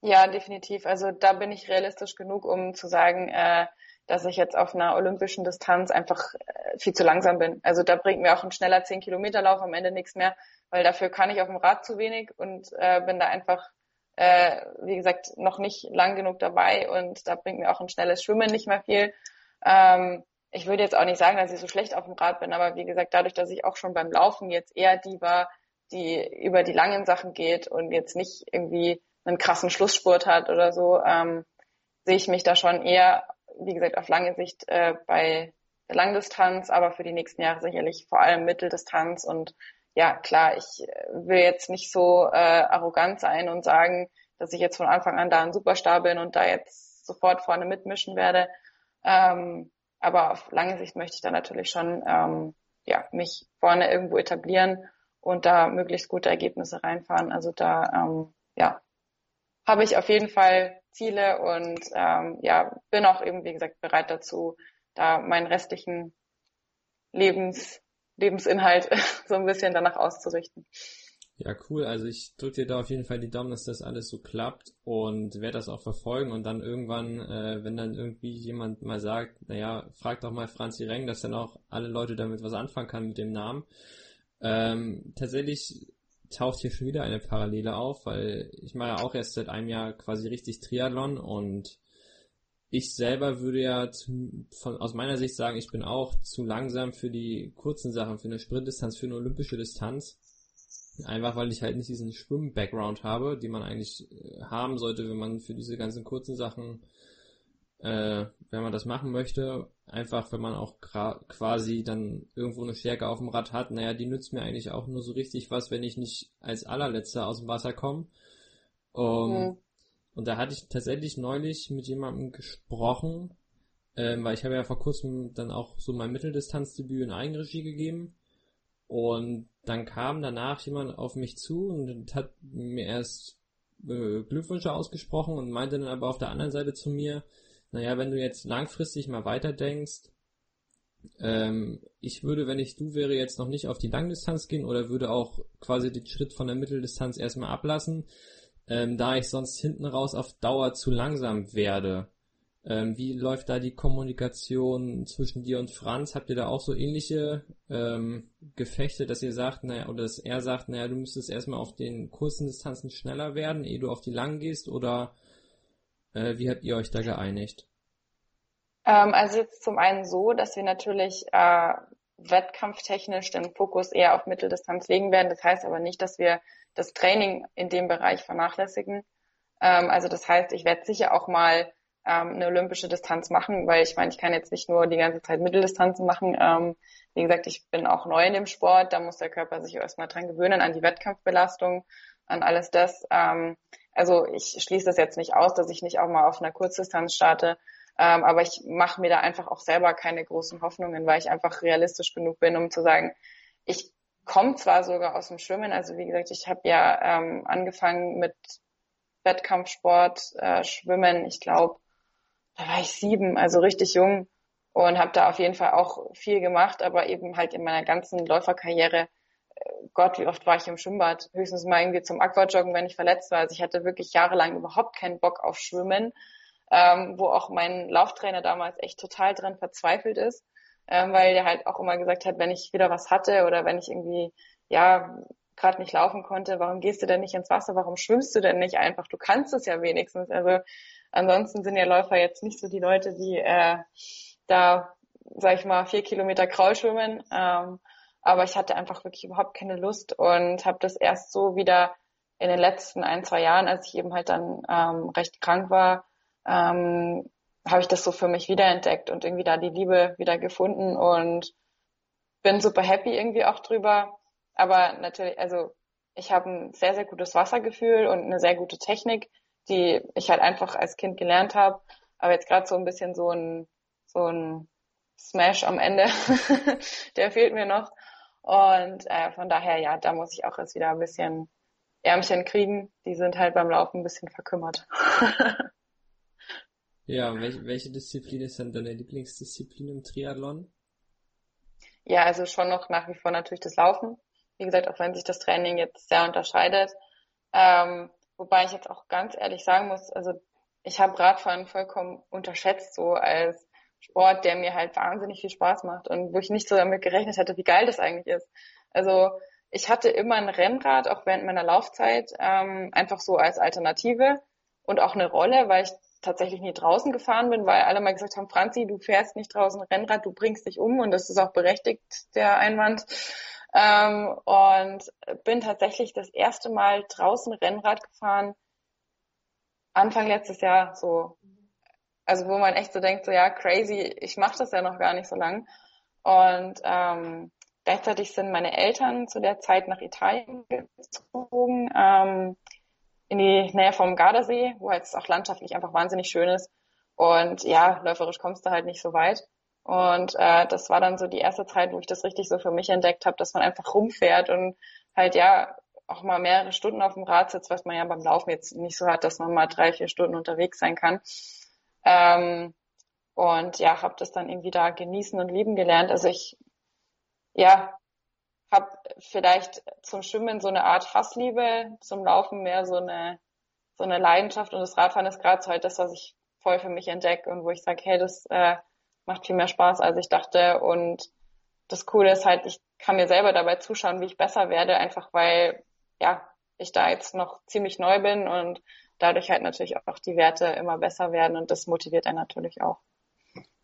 Ja, definitiv. Also da bin ich realistisch genug, um zu sagen, äh, dass ich jetzt auf einer olympischen Distanz einfach äh, viel zu langsam bin. Also da bringt mir auch ein schneller 10 Kilometer Lauf am Ende nichts mehr, weil dafür kann ich auf dem Rad zu wenig und äh, bin da einfach, äh, wie gesagt, noch nicht lang genug dabei und da bringt mir auch ein schnelles Schwimmen nicht mehr viel. Ähm, ich würde jetzt auch nicht sagen, dass ich so schlecht auf dem Rad bin, aber wie gesagt, dadurch, dass ich auch schon beim Laufen jetzt eher die war, die über die langen Sachen geht und jetzt nicht irgendwie einen krassen Schlussspurt hat oder so, ähm, sehe ich mich da schon eher, wie gesagt, auf lange Sicht äh, bei der Langdistanz, aber für die nächsten Jahre sicherlich vor allem Mitteldistanz. Und ja, klar, ich äh, will jetzt nicht so äh, arrogant sein und sagen, dass ich jetzt von Anfang an da ein Superstar bin und da jetzt sofort vorne mitmischen werde. Ähm, aber auf lange Sicht möchte ich da natürlich schon ähm, ja, mich vorne irgendwo etablieren und da möglichst gute Ergebnisse reinfahren. Also da ähm, ja, habe ich auf jeden Fall Ziele und ähm, ja, bin auch eben, wie gesagt, bereit dazu, da meinen restlichen Lebens, Lebensinhalt so ein bisschen danach auszurichten. Ja, cool. Also ich drücke dir da auf jeden Fall die Daumen, dass das alles so klappt und werde das auch verfolgen und dann irgendwann, äh, wenn dann irgendwie jemand mal sagt, naja, frag doch mal Franzi Reng, dass dann auch alle Leute damit was anfangen kann mit dem Namen. Ähm, tatsächlich taucht hier schon wieder eine Parallele auf, weil ich mache ja auch erst seit einem Jahr quasi richtig Triathlon und ich selber würde ja zu, von, aus meiner Sicht sagen, ich bin auch zu langsam für die kurzen Sachen, für eine Sprintdistanz, für eine olympische Distanz. Einfach weil ich halt nicht diesen Schwimm-Background habe, die man eigentlich äh, haben sollte, wenn man für diese ganzen kurzen Sachen äh, wenn man das machen möchte, einfach wenn man auch quasi dann irgendwo eine Stärke auf dem Rad hat, naja, die nützt mir eigentlich auch nur so richtig was, wenn ich nicht als allerletzter aus dem Wasser komme. Um, mhm. Und da hatte ich tatsächlich neulich mit jemandem gesprochen, ähm, weil ich habe ja vor kurzem dann auch so mein Mitteldistanzdebüt in Eigenregie gegeben. Und dann kam danach jemand auf mich zu und hat mir erst äh, Glückwünsche ausgesprochen und meinte dann aber auf der anderen Seite zu mir, naja, wenn du jetzt langfristig mal weiterdenkst, ähm, ich würde, wenn ich du wäre, jetzt noch nicht auf die Langdistanz gehen oder würde auch quasi den Schritt von der Mitteldistanz erstmal ablassen, ähm, da ich sonst hinten raus auf Dauer zu langsam werde. Ähm, wie läuft da die Kommunikation zwischen dir und Franz? Habt ihr da auch so ähnliche ähm, Gefechte, dass ihr sagt, naja, oder dass er sagt, naja, du müsstest erstmal auf den kurzen Distanzen schneller werden, ehe du auf die langen gehst, oder wie habt ihr euch da geeinigt? Ähm, also jetzt zum einen so, dass wir natürlich äh, wettkampftechnisch den Fokus eher auf Mitteldistanz legen werden. Das heißt aber nicht, dass wir das Training in dem Bereich vernachlässigen. Ähm, also das heißt, ich werde sicher auch mal ähm, eine olympische Distanz machen, weil ich meine, ich kann jetzt nicht nur die ganze Zeit Mitteldistanzen machen. Ähm, wie gesagt, ich bin auch neu in dem Sport, da muss der Körper sich erstmal dran gewöhnen an die Wettkampfbelastung, an alles das. Ähm, also ich schließe das jetzt nicht aus, dass ich nicht auch mal auf einer Kurzdistanz starte. Ähm, aber ich mache mir da einfach auch selber keine großen Hoffnungen, weil ich einfach realistisch genug bin, um zu sagen, ich komme zwar sogar aus dem Schwimmen, also wie gesagt, ich habe ja ähm, angefangen mit Wettkampfsport, äh, Schwimmen, ich glaube, da war ich sieben, also richtig jung und habe da auf jeden Fall auch viel gemacht, aber eben halt in meiner ganzen Läuferkarriere Gott, wie oft war ich im Schwimmbad? Höchstens mal irgendwie zum Aquajoggen, wenn ich verletzt war. Also ich hatte wirklich jahrelang überhaupt keinen Bock auf Schwimmen, ähm, wo auch mein Lauftrainer damals echt total dran verzweifelt ist, ähm, weil der halt auch immer gesagt hat, wenn ich wieder was hatte oder wenn ich irgendwie, ja, gerade nicht laufen konnte, warum gehst du denn nicht ins Wasser? Warum schwimmst du denn nicht einfach? Du kannst es ja wenigstens. Also ansonsten sind ja Läufer jetzt nicht so die Leute, die äh, da, sag ich mal, vier Kilometer Kraul schwimmen. Ähm, aber ich hatte einfach wirklich überhaupt keine Lust und habe das erst so wieder in den letzten ein, zwei Jahren, als ich eben halt dann ähm, recht krank war, ähm, habe ich das so für mich wiederentdeckt und irgendwie da die Liebe wieder gefunden und bin super happy irgendwie auch drüber. Aber natürlich, also ich habe ein sehr, sehr gutes Wassergefühl und eine sehr gute Technik, die ich halt einfach als Kind gelernt habe. Aber jetzt gerade so ein bisschen so ein, so ein Smash am Ende, der fehlt mir noch. Und äh, von daher, ja, da muss ich auch jetzt wieder ein bisschen Ärmchen kriegen. Die sind halt beim Laufen ein bisschen verkümmert. ja, welche, welche Disziplin ist denn deine Lieblingsdisziplin im Triathlon? Ja, also schon noch nach wie vor natürlich das Laufen. Wie gesagt, auch wenn sich das Training jetzt sehr unterscheidet. Ähm, wobei ich jetzt auch ganz ehrlich sagen muss, also ich habe Radfahren vollkommen unterschätzt, so als Sport, der mir halt wahnsinnig viel Spaß macht und wo ich nicht so damit gerechnet hätte, wie geil das eigentlich ist. Also ich hatte immer ein Rennrad, auch während meiner Laufzeit, ähm, einfach so als Alternative und auch eine Rolle, weil ich tatsächlich nie draußen gefahren bin, weil alle mal gesagt haben, Franzi, du fährst nicht draußen Rennrad, du bringst dich um und das ist auch berechtigt, der Einwand. Ähm, und bin tatsächlich das erste Mal draußen Rennrad gefahren, Anfang letztes Jahr, so also wo man echt so denkt, so ja, crazy, ich mache das ja noch gar nicht so lang. Und ähm, gleichzeitig sind meine Eltern zu der Zeit nach Italien gezogen, ähm, in die Nähe vom Gardasee, wo halt auch landschaftlich einfach wahnsinnig schön ist. Und ja, läuferisch kommst du halt nicht so weit. Und äh, das war dann so die erste Zeit, wo ich das richtig so für mich entdeckt habe, dass man einfach rumfährt und halt ja auch mal mehrere Stunden auf dem Rad sitzt, was man ja beim Laufen jetzt nicht so hat, dass man mal drei, vier Stunden unterwegs sein kann. Ähm, und ja, habe das dann irgendwie da genießen und lieben gelernt. Also ich, ja, habe vielleicht zum Schwimmen so eine Art Hassliebe, zum Laufen mehr so eine so eine Leidenschaft und das Radfahren ist gerade so halt das, was ich voll für mich entdecke und wo ich sage, hey, das äh, macht viel mehr Spaß, als ich dachte und das Coole ist halt, ich kann mir selber dabei zuschauen, wie ich besser werde, einfach weil ja ich da jetzt noch ziemlich neu bin und dadurch halt natürlich auch die Werte immer besser werden und das motiviert einen natürlich auch.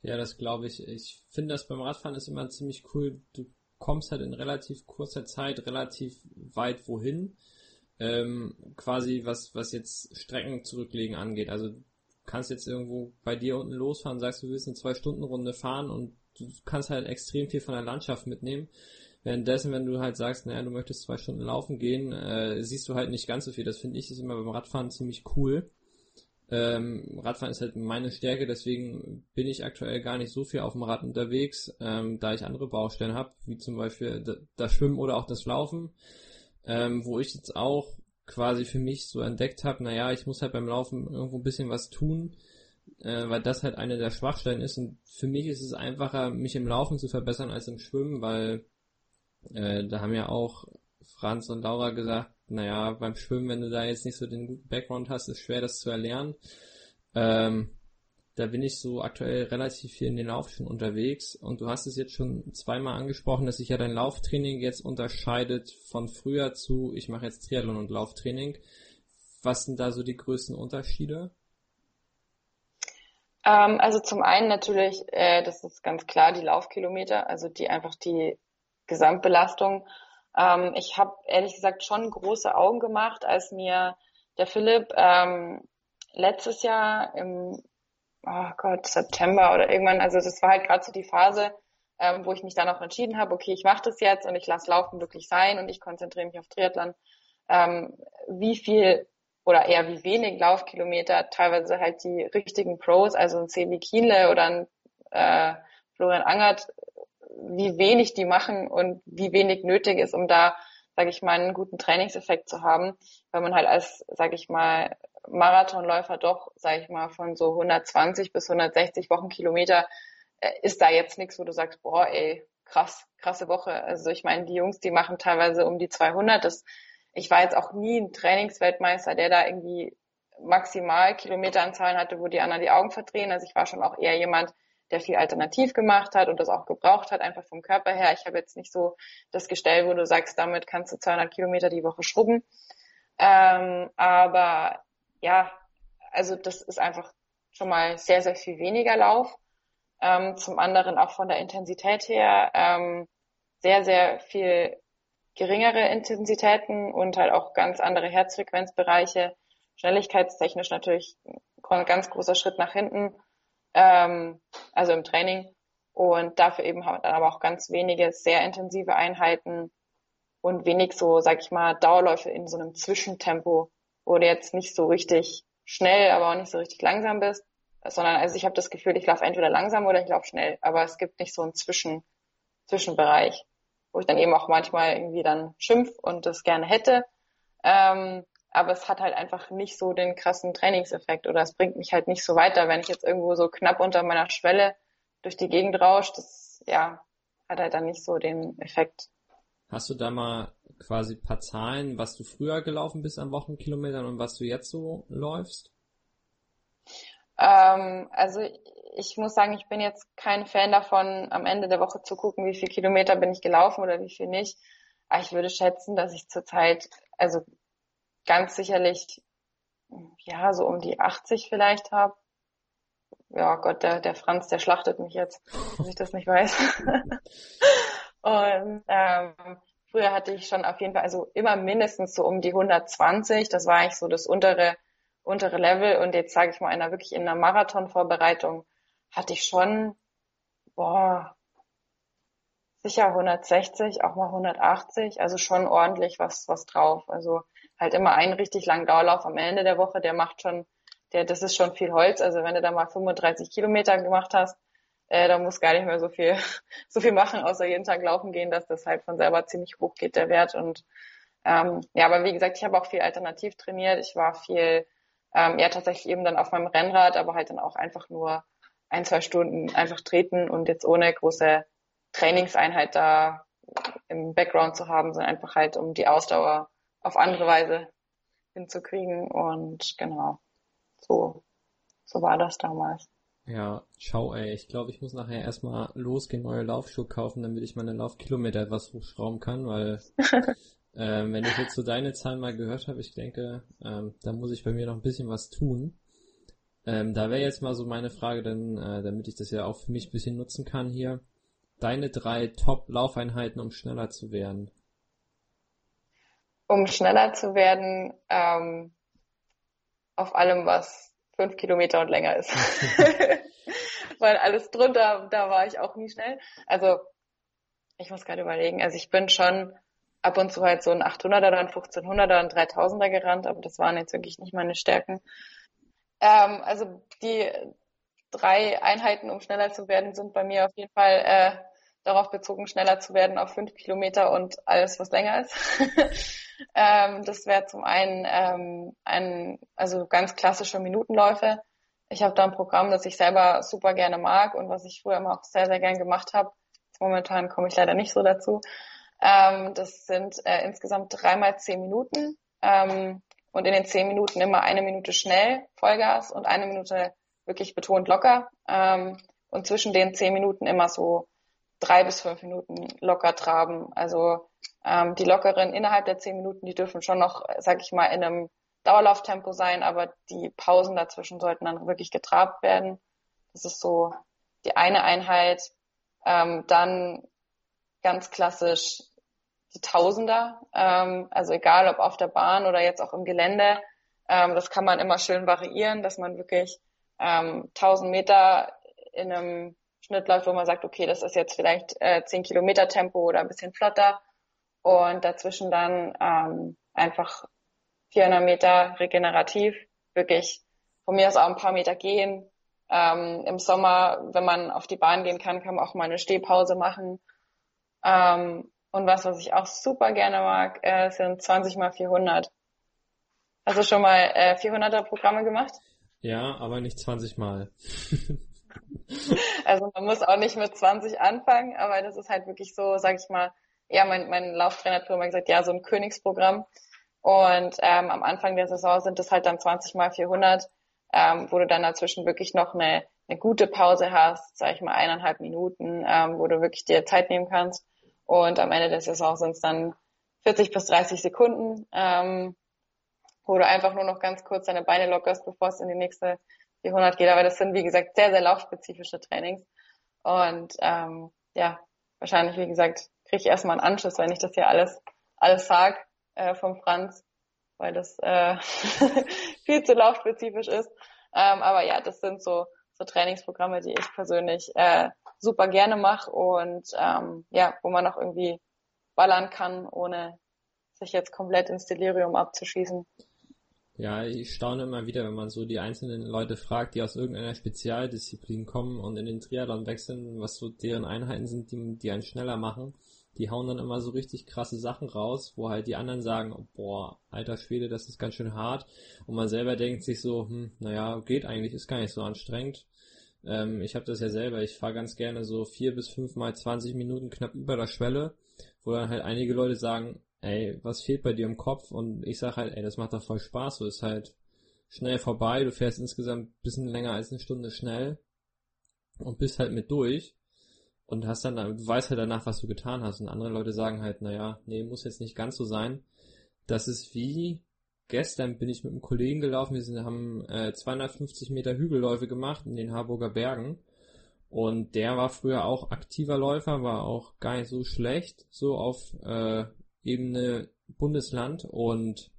Ja, das glaube ich. Ich finde das beim Radfahren ist immer ziemlich cool. Du kommst halt in relativ kurzer Zeit relativ weit wohin. Ähm, quasi was, was jetzt Strecken zurücklegen angeht. Also kannst jetzt irgendwo bei dir unten losfahren, sagst du willst eine zwei Stunden Runde fahren und du kannst halt extrem viel von der Landschaft mitnehmen. Währenddessen, wenn du halt sagst, naja, du möchtest zwei Stunden laufen gehen, äh, siehst du halt nicht ganz so viel. Das finde ich ist immer beim Radfahren ziemlich cool. Ähm, Radfahren ist halt meine Stärke, deswegen bin ich aktuell gar nicht so viel auf dem Rad unterwegs, ähm, da ich andere Baustellen habe, wie zum Beispiel das Schwimmen oder auch das Laufen, ähm, wo ich jetzt auch quasi für mich so entdeckt habe, naja, ich muss halt beim Laufen irgendwo ein bisschen was tun, äh, weil das halt eine der Schwachstellen ist und für mich ist es einfacher, mich im Laufen zu verbessern als im Schwimmen, weil äh, da haben ja auch Franz und Laura gesagt, naja, beim Schwimmen, wenn du da jetzt nicht so den guten Background hast, ist schwer, das zu erlernen. Ähm, da bin ich so aktuell relativ viel in den Lauf schon unterwegs und du hast es jetzt schon zweimal angesprochen, dass sich ja dein Lauftraining jetzt unterscheidet von früher zu, ich mache jetzt Triathlon und Lauftraining. Was sind da so die größten Unterschiede? Ähm, also zum einen natürlich, äh, das ist ganz klar, die Laufkilometer, also die einfach die Gesamtbelastung. Ähm, ich habe ehrlich gesagt schon große Augen gemacht, als mir der Philipp ähm, letztes Jahr im oh Gott, September oder irgendwann, also das war halt gerade so die Phase, ähm, wo ich mich dann auch entschieden habe, okay, ich mache das jetzt und ich lasse Laufen wirklich sein und ich konzentriere mich auf Triathlon. Ähm, wie viel oder eher wie wenig Laufkilometer teilweise halt die richtigen Pros, also ein Sebi Kienle oder ein äh, Florian Angert wie wenig die machen und wie wenig nötig ist, um da, sage ich mal, einen guten Trainingseffekt zu haben, weil man halt als, sage ich mal, Marathonläufer doch, sage ich mal, von so 120 bis 160 Wochenkilometer äh, ist da jetzt nichts, wo du sagst, boah, ey, krass, krasse Woche. Also ich meine, die Jungs, die machen teilweise um die 200. Das, ich war jetzt auch nie ein Trainingsweltmeister, der da irgendwie maximal Kilometeranzahlen hatte, wo die anderen die Augen verdrehen. Also ich war schon auch eher jemand, der viel alternativ gemacht hat und das auch gebraucht hat, einfach vom Körper her. Ich habe jetzt nicht so das Gestell, wo du sagst, damit kannst du 200 Kilometer die Woche schrubben. Ähm, aber ja, also das ist einfach schon mal sehr, sehr viel weniger Lauf. Ähm, zum anderen auch von der Intensität her ähm, sehr, sehr viel geringere Intensitäten und halt auch ganz andere Herzfrequenzbereiche. Schnelligkeitstechnisch natürlich ein ganz großer Schritt nach hinten ähm, also im Training. Und dafür eben haben wir dann aber auch ganz wenige sehr intensive Einheiten. und wenig so, sag ich mal, Dauerläufe in so einem Zwischentempo, wo du jetzt nicht so richtig schnell, aber auch nicht so richtig langsam bist, sondern also ich habe das Gefühl, ich laufe entweder langsam oder ich laufe schnell, aber es gibt nicht so einen Zwischen, Zwischenbereich, wo ich dann eben auch manchmal irgendwie dann schimpf und das gerne hätte. Ähm, aber es hat halt einfach nicht so den krassen Trainingseffekt oder es bringt mich halt nicht so weiter, wenn ich jetzt irgendwo so knapp unter meiner Schwelle durch die Gegend rauscht. Das ja hat halt dann nicht so den Effekt. Hast du da mal quasi paar Zahlen, was du früher gelaufen bist an Wochenkilometern und was du jetzt so läufst? Ähm, also ich muss sagen, ich bin jetzt kein Fan davon, am Ende der Woche zu gucken, wie viel Kilometer bin ich gelaufen oder wie viel nicht. Aber ich würde schätzen, dass ich zurzeit, also ganz sicherlich, ja, so um die 80 vielleicht habe. Ja, Gott, der, der Franz, der schlachtet mich jetzt, dass ich das nicht weiß. Und ähm, früher hatte ich schon auf jeden Fall, also immer mindestens so um die 120. Das war eigentlich so das untere, untere Level. Und jetzt sage ich mal, einer wirklich in einer Marathonvorbereitung hatte ich schon, boah, sicher 160, auch mal 180, also schon ordentlich was, was drauf. Also halt immer einen richtig langen Dauerlauf am Ende der Woche, der macht schon, der, das ist schon viel Holz. Also wenn du da mal 35 Kilometer gemacht hast, äh, da muss gar nicht mehr so viel, so viel machen, außer jeden Tag laufen gehen, dass das halt von selber ziemlich hoch geht, der Wert. Und ähm, ja, aber wie gesagt, ich habe auch viel alternativ trainiert. Ich war viel, ähm, ja tatsächlich eben dann auf meinem Rennrad, aber halt dann auch einfach nur ein, zwei Stunden einfach treten und jetzt ohne große Trainingseinheit da im Background zu haben, sondern einfach halt um die Ausdauer auf andere Weise hinzukriegen. Und genau, so, so war das damals. Ja, schau ey, ich glaube, ich muss nachher erstmal losgehen, neue Laufschuhe kaufen, damit ich meine Laufkilometer etwas hochschrauben kann, weil ähm, wenn ich jetzt so deine Zahlen mal gehört habe, ich denke, ähm, da muss ich bei mir noch ein bisschen was tun. Ähm, da wäre jetzt mal so meine Frage, denn, äh, damit ich das ja auch für mich ein bisschen nutzen kann hier deine drei Top-Laufeinheiten, um schneller zu werden? Um schneller zu werden, ähm, auf allem, was fünf Kilometer und länger ist. Weil alles drunter, da war ich auch nie schnell. Also, ich muss gerade überlegen, also ich bin schon ab und zu halt so ein 800er, dann 1500er und 3000er gerannt, aber das waren jetzt wirklich nicht meine Stärken. Ähm, also die drei Einheiten, um schneller zu werden, sind bei mir auf jeden Fall äh, darauf bezogen, schneller zu werden auf fünf Kilometer und alles, was länger ist. ähm, das wäre zum einen ähm, ein, also ganz klassische Minutenläufe. Ich habe da ein Programm, das ich selber super gerne mag und was ich früher immer auch sehr, sehr gern gemacht habe. Momentan komme ich leider nicht so dazu. Ähm, das sind äh, insgesamt dreimal zehn Minuten ähm, und in den zehn Minuten immer eine Minute schnell Vollgas und eine Minute wirklich betont locker. Ähm, und zwischen den zehn Minuten immer so drei bis fünf Minuten locker traben. Also ähm, die lockeren innerhalb der zehn Minuten, die dürfen schon noch, sag ich mal, in einem Dauerlauftempo sein, aber die Pausen dazwischen sollten dann wirklich getrabt werden. Das ist so die eine Einheit. Ähm, dann ganz klassisch die Tausender, ähm, also egal ob auf der Bahn oder jetzt auch im Gelände. Ähm, das kann man immer schön variieren, dass man wirklich ähm, 1000 Meter in einem Schnitt läuft, wo man sagt, okay, das ist jetzt vielleicht äh, 10 Kilometer Tempo oder ein bisschen flotter und dazwischen dann ähm, einfach 400 Meter regenerativ, wirklich von mir aus auch ein paar Meter gehen. Ähm, Im Sommer, wenn man auf die Bahn gehen kann, kann man auch mal eine Stehpause machen. Ähm, und was, was ich auch super gerne mag, äh, sind 20 mal 400. Hast du schon mal äh, 400er Programme gemacht? Ja, aber nicht 20 mal. also man muss auch nicht mit 20 anfangen, aber das ist halt wirklich so, sag ich mal, ja, mein, mein Lauftrainer hat früher gesagt, ja, so ein Königsprogramm. Und ähm, am Anfang der Saison sind es halt dann 20 mal 400, ähm, wo du dann dazwischen wirklich noch eine, eine gute Pause hast, sag ich mal eineinhalb Minuten, ähm, wo du wirklich dir Zeit nehmen kannst. Und am Ende der Saison sind es dann 40 bis 30 Sekunden, ähm, wo du einfach nur noch ganz kurz deine Beine lockerst, bevor es in die nächste 400 geht. Aber das sind, wie gesagt, sehr, sehr laufspezifische Trainings. Und ähm, ja, wahrscheinlich, wie gesagt, kriege ich erstmal einen Anschluss, wenn ich das hier alles, alles sag äh, vom Franz, weil das äh, viel zu laufspezifisch ist. Ähm, aber ja, das sind so, so Trainingsprogramme, die ich persönlich äh, super gerne mache und ähm, ja, wo man auch irgendwie ballern kann, ohne sich jetzt komplett ins Delirium abzuschießen. Ja, ich staune immer wieder, wenn man so die einzelnen Leute fragt, die aus irgendeiner Spezialdisziplin kommen und in den Triathlon wechseln, was so deren Einheiten sind, die, die einen schneller machen. Die hauen dann immer so richtig krasse Sachen raus, wo halt die anderen sagen, boah, alter Schwede, das ist ganz schön hart. Und man selber denkt sich so, hm, naja, geht eigentlich, ist gar nicht so anstrengend. Ähm, ich habe das ja selber, ich fahre ganz gerne so vier bis fünf mal 20 Minuten knapp über der Schwelle, wo dann halt einige Leute sagen, ey, was fehlt bei dir im Kopf? Und ich sag halt, ey, das macht doch voll Spaß, so ist halt schnell vorbei, du fährst insgesamt ein bisschen länger als eine Stunde schnell und bist halt mit durch und hast dann, du weißt halt danach, was du getan hast. Und andere Leute sagen halt, naja, nee, muss jetzt nicht ganz so sein. Das ist wie, gestern bin ich mit einem Kollegen gelaufen, wir sind, haben äh, 250 Meter Hügelläufe gemacht in den Harburger Bergen. Und der war früher auch aktiver Läufer, war auch gar nicht so schlecht, so auf äh, Ebene Bundesland und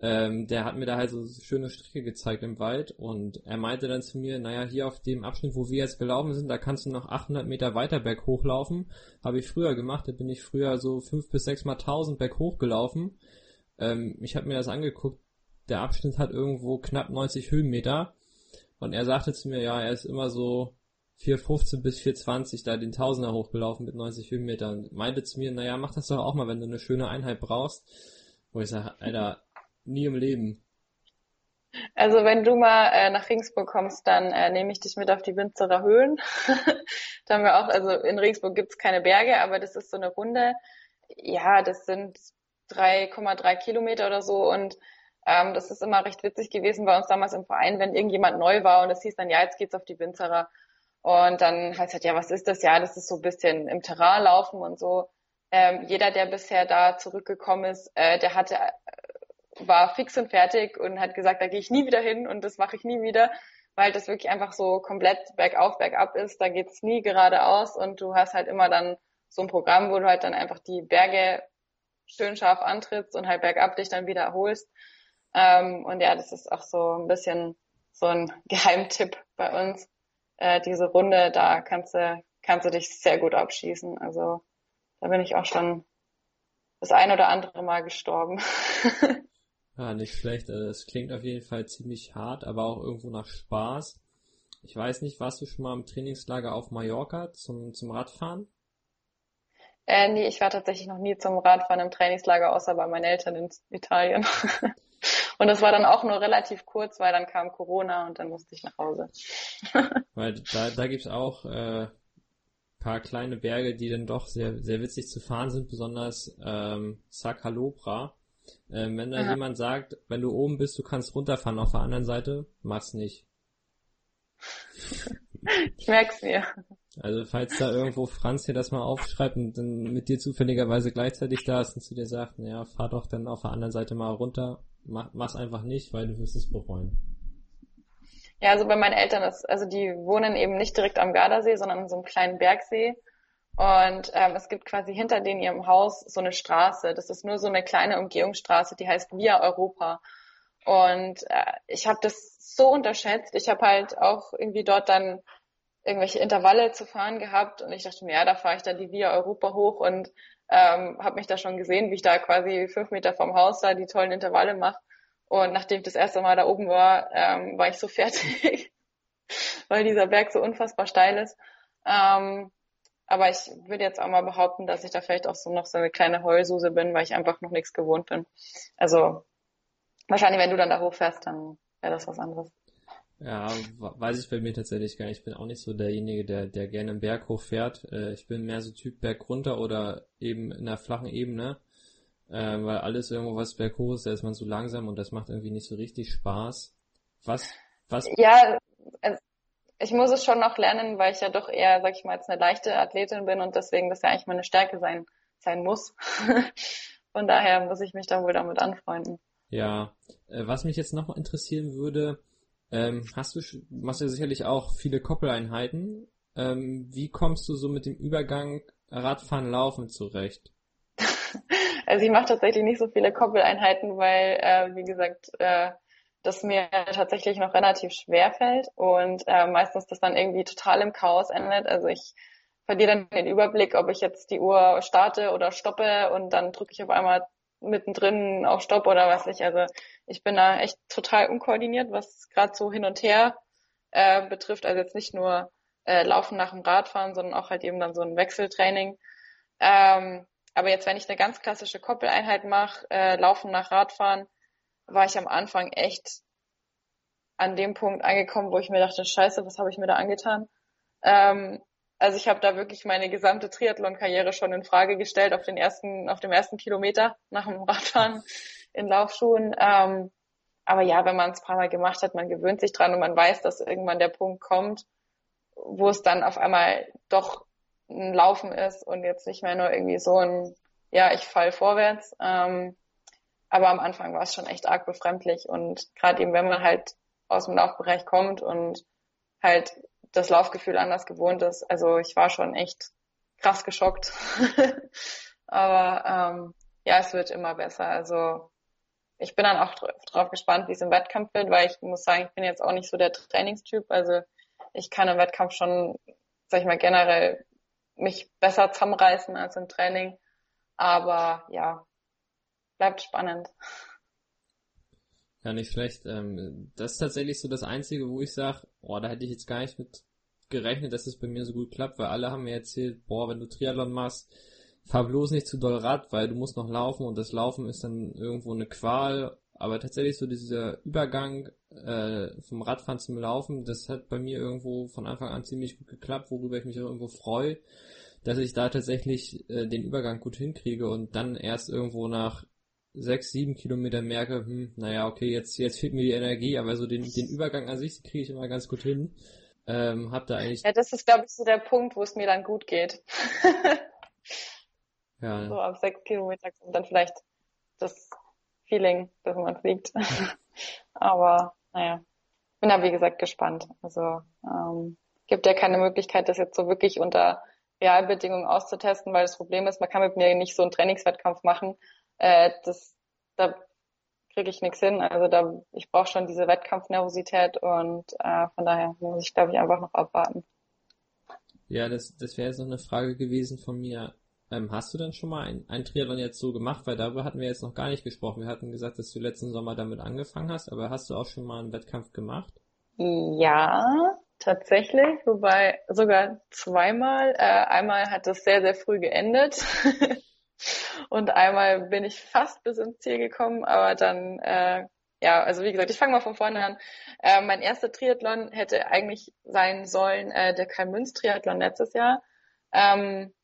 ähm, der hat mir da halt so schöne Strecke gezeigt im Wald und er meinte dann zu mir, naja, hier auf dem Abschnitt, wo wir jetzt gelaufen sind, da kannst du noch 800 Meter weiter berg hochlaufen. Habe ich früher gemacht, da bin ich früher so 5 bis 6 mal 1000 berg hochgelaufen. Ähm, ich habe mir das angeguckt, der Abschnitt hat irgendwo knapp 90 Höhenmeter und er sagte zu mir, ja, er ist immer so 4,15 bis 4,20 da den Tausender hochgelaufen mit 90 Höhenmetern. Meinte zu mir, naja, mach das doch auch mal, wenn du eine schöne Einheit brauchst. Wo ich sage, Alter, nie im Leben. Also wenn du mal äh, nach Regensburg kommst, dann äh, nehme ich dich mit auf die Winzerer Höhen. da haben wir auch, also in Regensburg gibt's keine Berge, aber das ist so eine Runde. Ja, das sind 3,3 Kilometer oder so und ähm, das ist immer recht witzig gewesen bei uns damals im Verein, wenn irgendjemand neu war und es hieß dann, ja, jetzt geht's auf die Winzerer. Und dann heißt halt, ja, was ist das? Ja, das ist so ein bisschen im Terrain laufen und so. Ähm, jeder, der bisher da zurückgekommen ist, äh, der hatte, äh, war fix und fertig und hat gesagt, da gehe ich nie wieder hin und das mache ich nie wieder, weil das wirklich einfach so komplett bergauf, bergab ist. Da geht's nie geradeaus und du hast halt immer dann so ein Programm, wo du halt dann einfach die Berge schön scharf antrittst und halt bergab dich dann wieder erholst. Ähm, und ja, das ist auch so ein bisschen so ein Geheimtipp bei uns äh, diese Runde, da kannst du, kannst du dich sehr gut abschießen. Also da bin ich auch schon das ein oder andere Mal gestorben. ja, nicht schlecht. Also, es klingt auf jeden Fall ziemlich hart, aber auch irgendwo nach Spaß. Ich weiß nicht, warst du schon mal im Trainingslager auf Mallorca zum, zum Radfahren? Äh, nee, ich war tatsächlich noch nie zum Radfahren im Trainingslager, außer bei meinen Eltern in Italien. Und das war dann auch nur relativ kurz, weil dann kam Corona und dann musste ich nach Hause. weil da, da gibt's auch äh, paar kleine Berge, die dann doch sehr, sehr witzig zu fahren sind, besonders ähm, Sakalobra. Ähm, wenn da Aha. jemand sagt, wenn du oben bist, du kannst runterfahren auf der anderen Seite, mach's nicht. ich merk's mir. Also falls da irgendwo Franz hier das mal aufschreibt und dann mit dir zufälligerweise gleichzeitig da ist und zu dir sagt, naja, fahr doch dann auf der anderen Seite mal runter, mach, mach's einfach nicht, weil du wirst es bereuen. Ja, also bei meinen Eltern ist, also die wohnen eben nicht direkt am Gardasee, sondern in so einem kleinen Bergsee. Und ähm, es gibt quasi hinter denen ihrem Haus so eine Straße. Das ist nur so eine kleine Umgehungsstraße, die heißt Via Europa. Und äh, ich habe das so unterschätzt. Ich habe halt auch irgendwie dort dann irgendwelche Intervalle zu fahren gehabt und ich dachte mir, ja, da fahre ich dann die Via Europa hoch und ähm, habe mich da schon gesehen, wie ich da quasi fünf Meter vom Haus da die tollen Intervalle mache. Und nachdem ich das erste Mal da oben war, ähm, war ich so fertig, weil dieser Berg so unfassbar steil ist. Ähm, aber ich würde jetzt auch mal behaupten, dass ich da vielleicht auch so noch so eine kleine Heulsuse bin, weil ich einfach noch nichts gewohnt bin. Also wahrscheinlich, wenn du dann da hochfährst, dann wäre das was anderes. Ja, weiß ich bei mir tatsächlich gar nicht. Ich bin auch nicht so derjenige, der, der gerne im Berg hochfährt. Äh, ich bin mehr so Typ Berg runter oder eben in der flachen Ebene. Äh, weil alles irgendwo was berghoch ist, da ist man so langsam und das macht irgendwie nicht so richtig Spaß. Was, was? Ja, also ich muss es schon noch lernen, weil ich ja doch eher, sag ich mal, jetzt eine leichte Athletin bin und deswegen das ja eigentlich meine Stärke sein, sein muss. Von daher muss ich mich da wohl damit anfreunden. Ja, äh, was mich jetzt noch interessieren würde, ähm, hast du, machst du sicherlich auch viele Koppeleinheiten. Ähm, wie kommst du so mit dem Übergang Radfahren, Laufen zurecht? Also ich mache tatsächlich nicht so viele Koppeleinheiten, weil, äh, wie gesagt, äh, das mir tatsächlich noch relativ schwer fällt und äh, meistens das dann irgendwie total im Chaos endet. Also ich verliere dann den Überblick, ob ich jetzt die Uhr starte oder stoppe und dann drücke ich auf einmal mittendrin auf Stopp oder was ich. Also ich bin da echt total unkoordiniert, was gerade so hin und her äh, betrifft. Also jetzt nicht nur äh, Laufen nach dem Radfahren, sondern auch halt eben dann so ein Wechseltraining. Ähm, aber jetzt, wenn ich eine ganz klassische Koppeleinheit mache, äh, Laufen nach Radfahren, war ich am Anfang echt an dem Punkt angekommen, wo ich mir dachte, scheiße, was habe ich mir da angetan? Ähm, also ich habe da wirklich meine gesamte Triathlon-Karriere schon in Frage gestellt auf den ersten, auf dem ersten Kilometer nach dem Radfahren in Laufschuhen. Ähm, aber ja, wenn man es ein paar Mal gemacht hat, man gewöhnt sich dran und man weiß, dass irgendwann der Punkt kommt, wo es dann auf einmal doch ein Laufen ist und jetzt nicht mehr nur irgendwie so ein, ja, ich fall vorwärts. Ähm, aber am Anfang war es schon echt arg befremdlich und gerade eben, wenn man halt aus dem Laufbereich kommt und halt das Laufgefühl anders gewohnt ist. Also ich war schon echt krass geschockt. Aber ähm, ja, es wird immer besser. Also ich bin dann auch drauf gespannt, wie es im Wettkampf wird, weil ich muss sagen, ich bin jetzt auch nicht so der Trainingstyp. Also ich kann im Wettkampf schon, sag ich mal, generell mich besser zusammenreißen als im Training. Aber ja, bleibt spannend. Ja, nicht schlecht. Ähm, das ist tatsächlich so das Einzige, wo ich sage, boah, da hätte ich jetzt gar nicht mit gerechnet, dass es bei mir so gut klappt, weil alle haben mir erzählt, boah, wenn du Triathlon machst, fahr bloß nicht zu doll Rad, weil du musst noch laufen und das Laufen ist dann irgendwo eine Qual. Aber tatsächlich so dieser Übergang äh, vom Radfahren zum Laufen, das hat bei mir irgendwo von Anfang an ziemlich gut geklappt, worüber ich mich auch irgendwo freue, dass ich da tatsächlich äh, den Übergang gut hinkriege und dann erst irgendwo nach sechs, sieben Kilometer merke, hm, naja, okay, jetzt, jetzt fehlt mir die Energie, aber so den, den Übergang an sich kriege ich immer ganz gut hin. Ähm, hab da eigentlich. Ja, das ist, glaube ich, so der Punkt, wo es mir dann gut geht. ja. So ab sechs Kilometer kommt dann vielleicht das Feeling, dass man fliegt. aber naja, bin da wie gesagt gespannt. Also ähm, gibt ja keine Möglichkeit, das jetzt so wirklich unter Realbedingungen auszutesten, weil das Problem ist, man kann mit mir nicht so einen Trainingswettkampf machen, äh, das, da kriege ich nichts hin. Also da, ich brauche schon diese Wettkampfnervosität und äh, von daher muss ich, glaube ich, einfach noch abwarten. Ja, das, das wäre jetzt noch eine Frage gewesen von mir. Ähm, hast du denn schon mal ein, ein Triathlon jetzt so gemacht? Weil darüber hatten wir jetzt noch gar nicht gesprochen. Wir hatten gesagt, dass du letzten Sommer damit angefangen hast, aber hast du auch schon mal einen Wettkampf gemacht? Ja, tatsächlich, wobei sogar zweimal. Äh, einmal hat es sehr, sehr früh geendet. Und einmal bin ich fast bis ins Ziel gekommen, aber dann, äh, ja, also wie gesagt, ich fange mal von vorne an. Äh, mein erster Triathlon hätte eigentlich sein sollen äh, der Karl-Münz-Triathlon letztes Jahr. Ähm,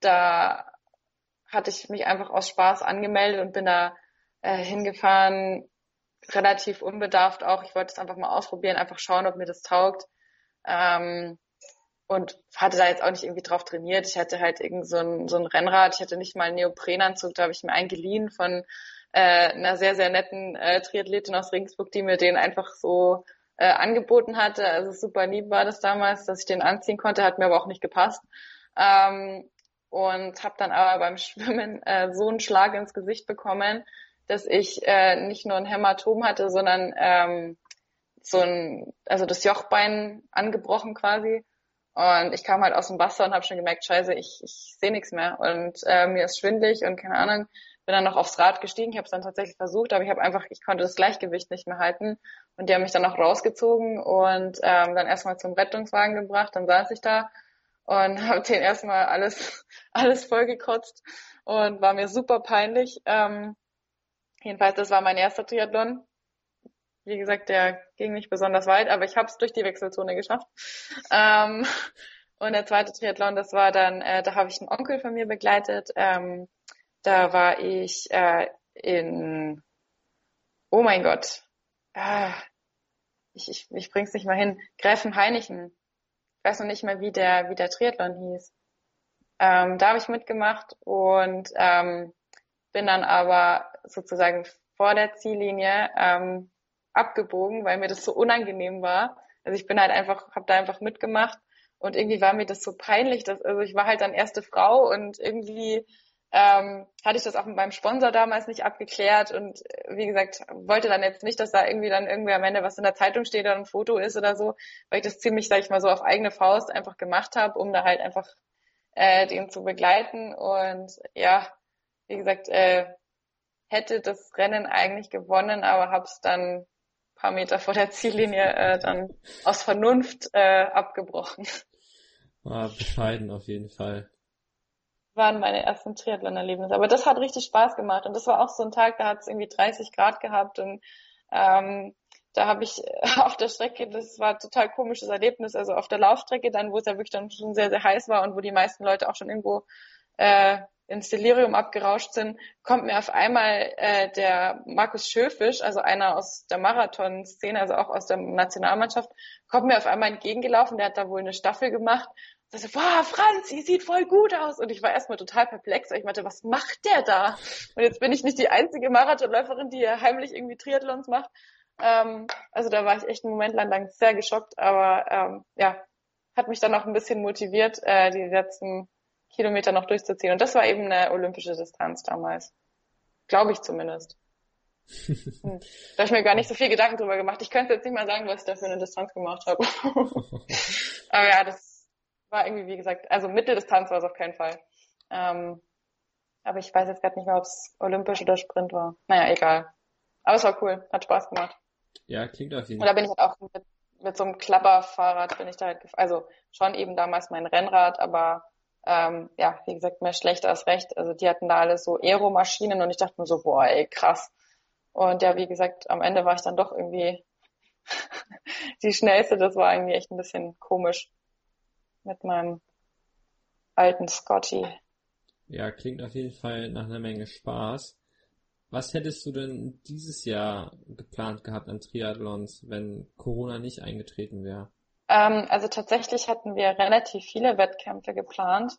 da hatte ich mich einfach aus Spaß angemeldet und bin da äh, hingefahren, relativ unbedarft auch. Ich wollte es einfach mal ausprobieren, einfach schauen, ob mir das taugt. Ähm, und hatte da jetzt auch nicht irgendwie drauf trainiert. Ich hatte halt irgend so ein, so ein Rennrad, ich hatte nicht mal einen Neoprenanzug, da habe ich mir einen geliehen von äh, einer sehr, sehr netten äh, Triathletin aus Regensburg, die mir den einfach so äh, angeboten hatte. Also super lieb war das damals, dass ich den anziehen konnte, hat mir aber auch nicht gepasst. Ähm, und habe dann aber beim Schwimmen äh, so einen Schlag ins Gesicht bekommen, dass ich äh, nicht nur ein Hämatom hatte, sondern ähm, so ein, also das Jochbein angebrochen quasi und ich kam halt aus dem Wasser und habe schon gemerkt, scheiße, ich, ich sehe nichts mehr. Und äh, mir ist schwindlig und keine Ahnung. Bin dann noch aufs Rad gestiegen, ich habe es dann tatsächlich versucht, aber ich habe einfach, ich konnte das Gleichgewicht nicht mehr halten. Und die haben mich dann auch rausgezogen und ähm, dann erstmal zum Rettungswagen gebracht. Dann saß ich da und habe den erstmal alles, alles vollgekotzt und war mir super peinlich. Ähm, jedenfalls, das war mein erster Triathlon. Wie gesagt, der ging nicht besonders weit, aber ich habe es durch die Wechselzone geschafft. Ähm, und der zweite Triathlon, das war dann, äh, da habe ich einen Onkel von mir begleitet. Ähm, da war ich äh, in, oh mein Gott, ah, ich, ich, ich bring's nicht mal hin, Gräfenhainichen. Ich weiß noch nicht mehr, wie der, wie der Triathlon hieß. Ähm, da habe ich mitgemacht und ähm, bin dann aber sozusagen vor der Ziellinie ähm, abgebogen, weil mir das so unangenehm war. Also ich bin halt einfach, habe da einfach mitgemacht und irgendwie war mir das so peinlich, dass also ich war halt dann erste Frau und irgendwie ähm, hatte ich das auch mit meinem Sponsor damals nicht abgeklärt und äh, wie gesagt, wollte dann jetzt nicht, dass da irgendwie dann irgendwie am Ende was in der Zeitung steht oder ein Foto ist oder so, weil ich das ziemlich, sag ich mal, so auf eigene Faust einfach gemacht habe, um da halt einfach äh, den zu begleiten und ja, wie gesagt, äh, hätte das Rennen eigentlich gewonnen, aber habe es dann paar Meter vor der Ziellinie äh, dann aus Vernunft äh, abgebrochen. War bescheiden auf jeden Fall waren meine ersten Triathlon-Erlebnisse. Aber das hat richtig Spaß gemacht. Und das war auch so ein Tag, da hat es irgendwie 30 Grad gehabt und ähm, da habe ich auf der Strecke, das war ein total komisches Erlebnis, also auf der Laufstrecke dann, wo es ja wirklich dann schon sehr, sehr heiß war und wo die meisten Leute auch schon irgendwo äh, ins Delirium abgerauscht sind, kommt mir auf einmal äh, der Markus Schöfisch, also einer aus der Marathon-Szene, also auch aus der Nationalmannschaft, kommt mir auf einmal entgegengelaufen, der hat da wohl eine Staffel gemacht und so, wow, Franz, sie sieht voll gut aus. Und ich war erstmal total perplex, weil ich meinte, was macht der da? Und jetzt bin ich nicht die einzige Marathonläuferin, die heimlich irgendwie Triathlons macht. Ähm, also da war ich echt einen Moment lang sehr geschockt, aber ähm, ja, hat mich dann auch ein bisschen motiviert, äh, die letzten Kilometer noch durchzuziehen. Und das war eben eine olympische Distanz damals. Glaube ich zumindest. Hm. Da habe ich mir gar nicht so viel Gedanken drüber gemacht. Ich könnte jetzt nicht mal sagen, was ich da für eine Distanz gemacht habe. aber ja, das war irgendwie, wie gesagt, also Mitteldistanz war es auf keinen Fall. Ähm, aber ich weiß jetzt gerade nicht mehr, ob es olympisch oder Sprint war. Naja, egal. Aber es war cool, hat Spaß gemacht. Ja, klingt auf jeden Fall. Und da bin ich halt auch mit, mit so einem Klapperfahrrad bin ich da halt. Also schon eben damals mein Rennrad, aber ähm, ja, wie gesagt, mehr schlecht als recht. Also die hatten da alles so Aeromaschinen und ich dachte mir so, boah, ey, krass. Und ja, wie gesagt, am Ende war ich dann doch irgendwie die schnellste. Das war irgendwie echt ein bisschen komisch mit meinem alten Scotty. Ja, klingt auf jeden Fall nach einer Menge Spaß. Was hättest du denn dieses Jahr geplant gehabt an Triathlons, wenn Corona nicht eingetreten wäre? Ähm, also tatsächlich hatten wir relativ viele Wettkämpfe geplant.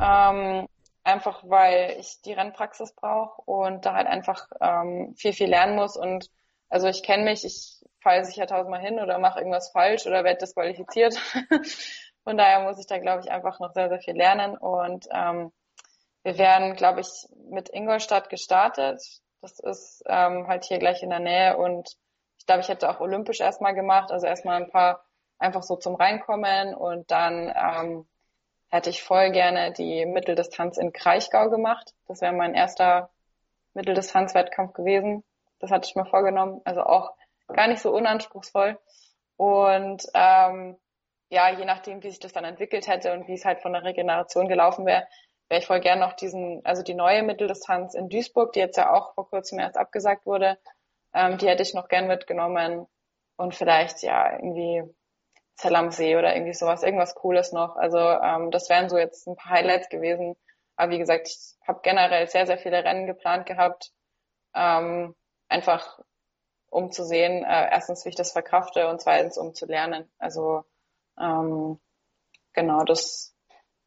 Ähm, einfach weil ich die Rennpraxis brauche und da halt einfach ähm, viel, viel lernen muss. Und also ich kenne mich, ich falle sicher tausendmal hin oder mache irgendwas falsch oder werde disqualifiziert. Von daher muss ich da, glaube ich, einfach noch sehr, sehr viel lernen. Und ähm, wir werden, glaube ich, mit Ingolstadt gestartet. Das ist ähm, halt hier gleich in der Nähe und ich glaube, ich hätte auch olympisch erstmal gemacht, also erstmal ein paar einfach so zum Reinkommen und dann ähm, hätte ich voll gerne die Mitteldistanz in Kraichgau gemacht. Das wäre mein erster Mitteldistanzwettkampf gewesen. Das hatte ich mir vorgenommen, also auch gar nicht so unanspruchsvoll. Und ähm, ja, je nachdem, wie sich das dann entwickelt hätte und wie es halt von der Regeneration gelaufen wäre, wäre ich voll gern noch diesen, also die neue Mitteldistanz in Duisburg, die jetzt ja auch vor kurzem erst abgesagt wurde, ähm, die hätte ich noch gern mitgenommen und vielleicht ja irgendwie Zell am See oder irgendwie sowas, irgendwas Cooles noch. Also ähm, das wären so jetzt ein paar Highlights gewesen. Aber wie gesagt, ich habe generell sehr, sehr viele Rennen geplant gehabt. Ähm, einfach um zu sehen, äh, erstens, wie ich das verkrafte und zweitens, um zu lernen. Also ähm, genau, das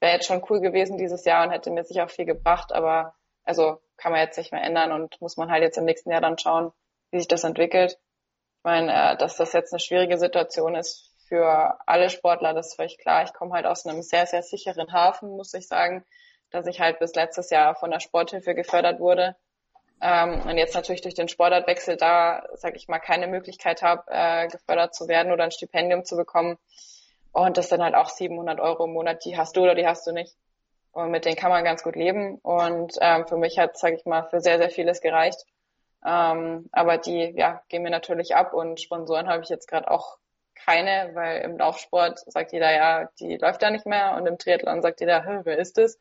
wäre jetzt schon cool gewesen dieses Jahr und hätte mir sicher auch viel gebracht, aber also kann man jetzt nicht mehr ändern und muss man halt jetzt im nächsten Jahr dann schauen, wie sich das entwickelt. Ich meine, äh, dass das jetzt eine schwierige Situation ist für alle Sportler, das ist völlig klar. Ich komme halt aus einem sehr, sehr sicheren Hafen, muss ich sagen, dass ich halt bis letztes Jahr von der Sporthilfe gefördert wurde. Ähm, und jetzt natürlich durch den Sportartwechsel da, sage ich mal, keine Möglichkeit habe, äh, gefördert zu werden oder ein Stipendium zu bekommen. Und das sind halt auch 700 Euro im Monat, die hast du oder die hast du nicht. Und mit denen kann man ganz gut leben. Und ähm, für mich hat, sage ich mal, für sehr, sehr vieles gereicht. Ähm, aber die ja, gehen mir natürlich ab und Sponsoren habe ich jetzt gerade auch keine, weil im Laufsport sagt jeder, ja, die läuft ja nicht mehr und im Triathlon sagt jeder, wer ist das?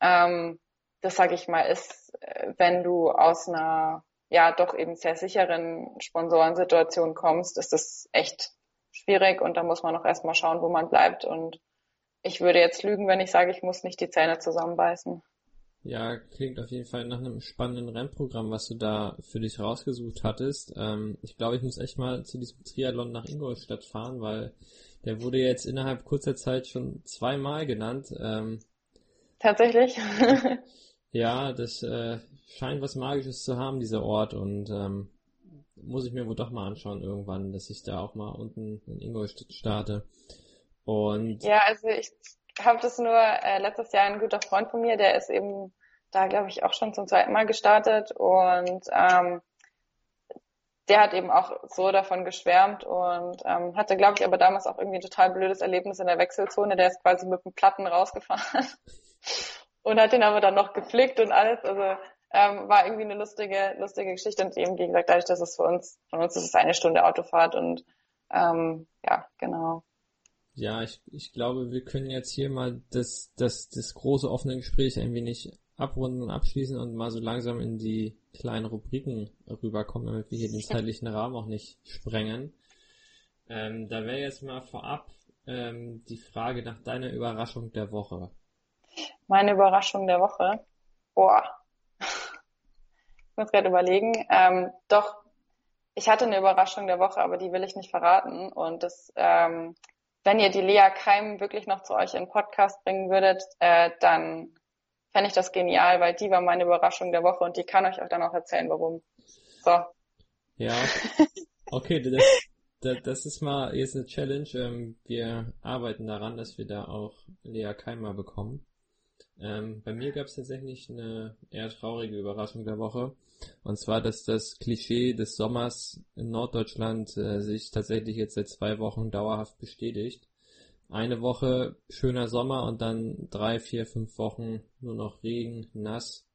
Ähm, das sage ich mal, ist, wenn du aus einer ja doch eben sehr sicheren Sponsorensituation kommst, ist das echt schwierig und da muss man auch erstmal schauen, wo man bleibt. Und ich würde jetzt lügen, wenn ich sage, ich muss nicht die Zähne zusammenbeißen. Ja, klingt auf jeden Fall nach einem spannenden Rennprogramm, was du da für dich rausgesucht hattest. Ähm, ich glaube, ich muss echt mal zu diesem Triathlon nach Ingolstadt fahren, weil der wurde jetzt innerhalb kurzer Zeit schon zweimal genannt. Ähm, Tatsächlich? ja, das äh, scheint was Magisches zu haben, dieser Ort. Und ähm, muss ich mir wohl doch mal anschauen irgendwann, dass ich da auch mal unten in Ingolstadt starte. Und ja, also ich habe das nur äh, letztes Jahr ein guter Freund von mir, der ist eben da, glaube ich, auch schon zum zweiten Mal gestartet und ähm, der hat eben auch so davon geschwärmt und ähm, hatte, glaube ich, aber damals auch irgendwie ein total blödes Erlebnis in der Wechselzone. Der ist quasi mit dem Platten rausgefahren und hat den aber dann noch geflickt und alles. Also ähm, war irgendwie eine lustige, lustige Geschichte und eben, wie gesagt, dadurch, dass es für uns, von uns ist es eine Stunde Autofahrt und ähm, ja, genau. Ja, ich, ich glaube, wir können jetzt hier mal das, das, das große offene Gespräch ein wenig abrunden und abschließen und mal so langsam in die kleinen Rubriken rüberkommen, damit wir hier den zeitlichen Rahmen auch nicht sprengen. Ähm, da wäre jetzt mal vorab ähm, die Frage nach deiner Überraschung der Woche. Meine Überraschung der Woche? Boah. Ich muss gerade überlegen. Ähm, doch, ich hatte eine Überraschung der Woche, aber die will ich nicht verraten. Und das ähm, wenn ihr die Lea Keim wirklich noch zu euch in den Podcast bringen würdet, äh, dann fände ich das genial, weil die war meine Überraschung der Woche und die kann euch auch dann auch erzählen, warum. So. Ja. Okay, das, das, das ist mal jetzt eine Challenge. Ähm, wir arbeiten daran, dass wir da auch Lea Keim mal bekommen. Ähm, bei mir gab es tatsächlich eine eher traurige Überraschung der Woche. Und zwar, dass das Klischee des Sommers in Norddeutschland äh, sich tatsächlich jetzt seit zwei Wochen dauerhaft bestätigt. Eine Woche schöner Sommer und dann drei, vier, fünf Wochen nur noch Regen, nass.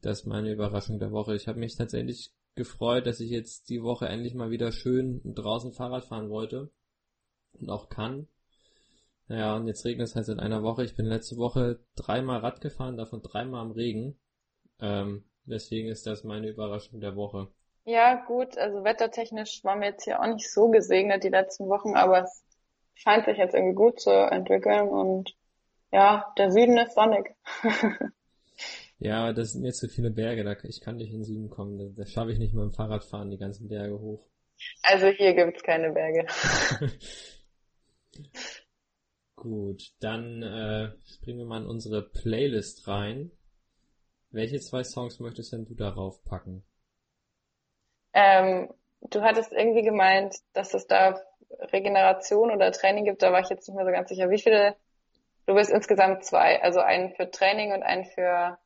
Das ist meine Überraschung der Woche. Ich habe mich tatsächlich gefreut, dass ich jetzt die Woche endlich mal wieder schön draußen Fahrrad fahren wollte und auch kann. Naja, und jetzt regnet es halt seit einer Woche. Ich bin letzte Woche dreimal Rad gefahren, davon dreimal im Regen. Ähm, Deswegen ist das meine Überraschung der Woche. Ja, gut, also wettertechnisch waren wir jetzt hier auch nicht so gesegnet die letzten Wochen, aber es scheint sich jetzt irgendwie gut zu entwickeln und ja, der Süden ist sonnig. ja, das sind jetzt so viele Berge, da ich kann nicht in den Süden kommen, da, da schaffe ich nicht mit dem Fahrrad fahren, die ganzen Berge hoch. Also hier gibt's keine Berge. Gut, dann äh, springen wir mal in unsere Playlist rein. Welche zwei Songs möchtest denn du darauf packen? Ähm, du hattest irgendwie gemeint, dass es da Regeneration oder Training gibt, da war ich jetzt nicht mehr so ganz sicher. Wie viele? Du bist insgesamt zwei, also einen für Training und einen für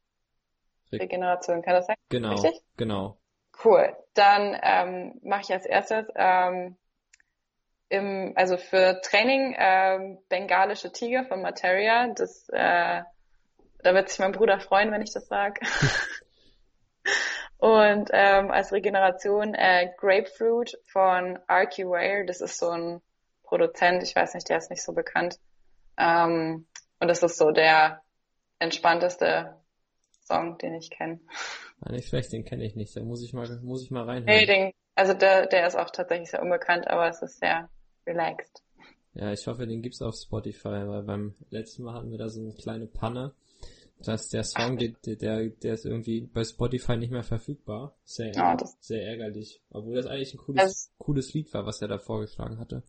Regeneration, kann das sein? Genau, Richtig? genau. Cool. Dann ähm, mache ich als erstes ähm, im, also für Training ähm, bengalische Tiger von Materia. Das äh, da wird sich mein Bruder freuen, wenn ich das sage. Und ähm, als Regeneration äh, Grapefruit von RQ Ware. Das ist so ein Produzent, ich weiß nicht, der ist nicht so bekannt. Ähm, und das ist so der entspannteste Song, den ich kenne. Ah, nicht schlecht, den kenne ich nicht. Da muss ich mal, muss ich mal reinhören. Nee, den, also der, der ist auch tatsächlich sehr unbekannt, aber es ist sehr relaxed. Ja, ich hoffe, den gibt's auf Spotify, weil beim letzten Mal hatten wir da so eine kleine Panne dass der Song, der, der, der ist irgendwie bei Spotify nicht mehr verfügbar. Sehr, ja, sehr ärgerlich. Obwohl das eigentlich ein cooles, also, cooles Lied war, was er da vorgeschlagen hatte.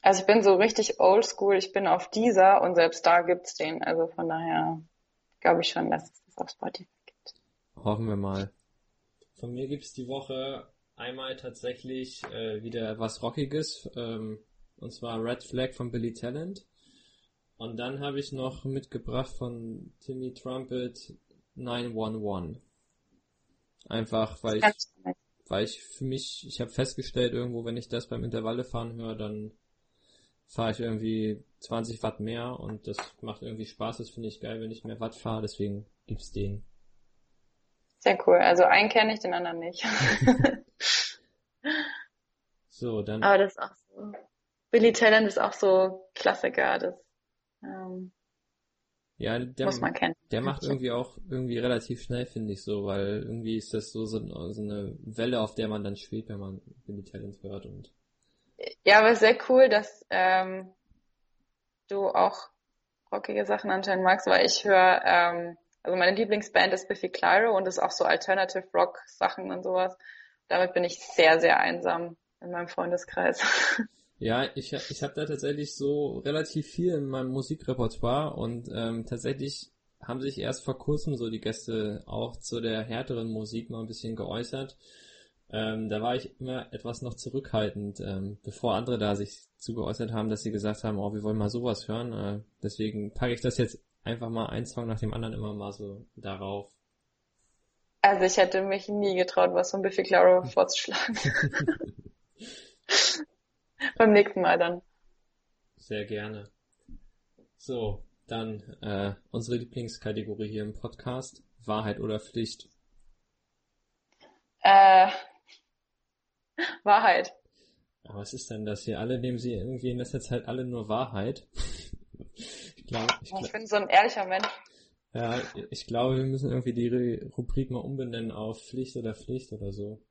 Also ich bin so richtig oldschool, ich bin auf dieser und selbst da gibt's den. Also von daher glaube ich schon, dass es das auf Spotify gibt. Hoffen wir mal. Von mir gibt's die Woche einmal tatsächlich äh, wieder was Rockiges, ähm, und zwar Red Flag von Billy Talent. Und dann habe ich noch mitgebracht von Timmy Trumpet 911. Einfach, weil ich, weil ich für mich, ich habe festgestellt irgendwo, wenn ich das beim Intervalle fahren höre, dann fahre ich irgendwie 20 Watt mehr und das macht irgendwie Spaß. Das finde ich geil, wenn ich mehr Watt fahre, deswegen gibt's den. Sehr cool. Also einen kenne ich, den anderen nicht. so, dann. Aber das ist auch so. Billy Talent ist auch so Klassiker. Das ähm, ja, der, muss man kennen. Der macht irgendwie auch irgendwie relativ schnell, finde ich so, weil irgendwie ist das so, so, eine Welle, auf der man dann schwebt, wenn man Billy Talent hört und. Ja, aber sehr cool, dass ähm, du auch rockige Sachen anscheinend magst, weil ich höre, ähm, also meine Lieblingsband ist Biffy Clyro und ist auch so Alternative Rock Sachen und sowas. Damit bin ich sehr, sehr einsam in meinem Freundeskreis. Ja, ich, ich habe da tatsächlich so relativ viel in meinem Musikrepertoire und ähm, tatsächlich haben sich erst vor kurzem so die Gäste auch zu der härteren Musik mal ein bisschen geäußert. Ähm, da war ich immer etwas noch zurückhaltend, ähm, bevor andere da sich zu geäußert haben, dass sie gesagt haben, oh, wir wollen mal sowas hören. Äh, deswegen packe ich das jetzt einfach mal ein Song nach dem anderen immer mal so darauf? Also ich hätte mich nie getraut, was von Biffy Clyro vorzuschlagen. Beim nächsten Mal dann. Sehr gerne. So, dann äh, unsere Lieblingskategorie hier im Podcast. Wahrheit oder Pflicht? Äh, Wahrheit. Aber was ist denn das hier? Alle nehmen sie irgendwie in letzter Zeit alle nur Wahrheit. ich, glaub, ich, glaub, ich bin so ein ehrlicher Mensch. Ja, ich glaube, wir müssen irgendwie die Rubrik mal umbenennen auf Pflicht oder Pflicht oder so.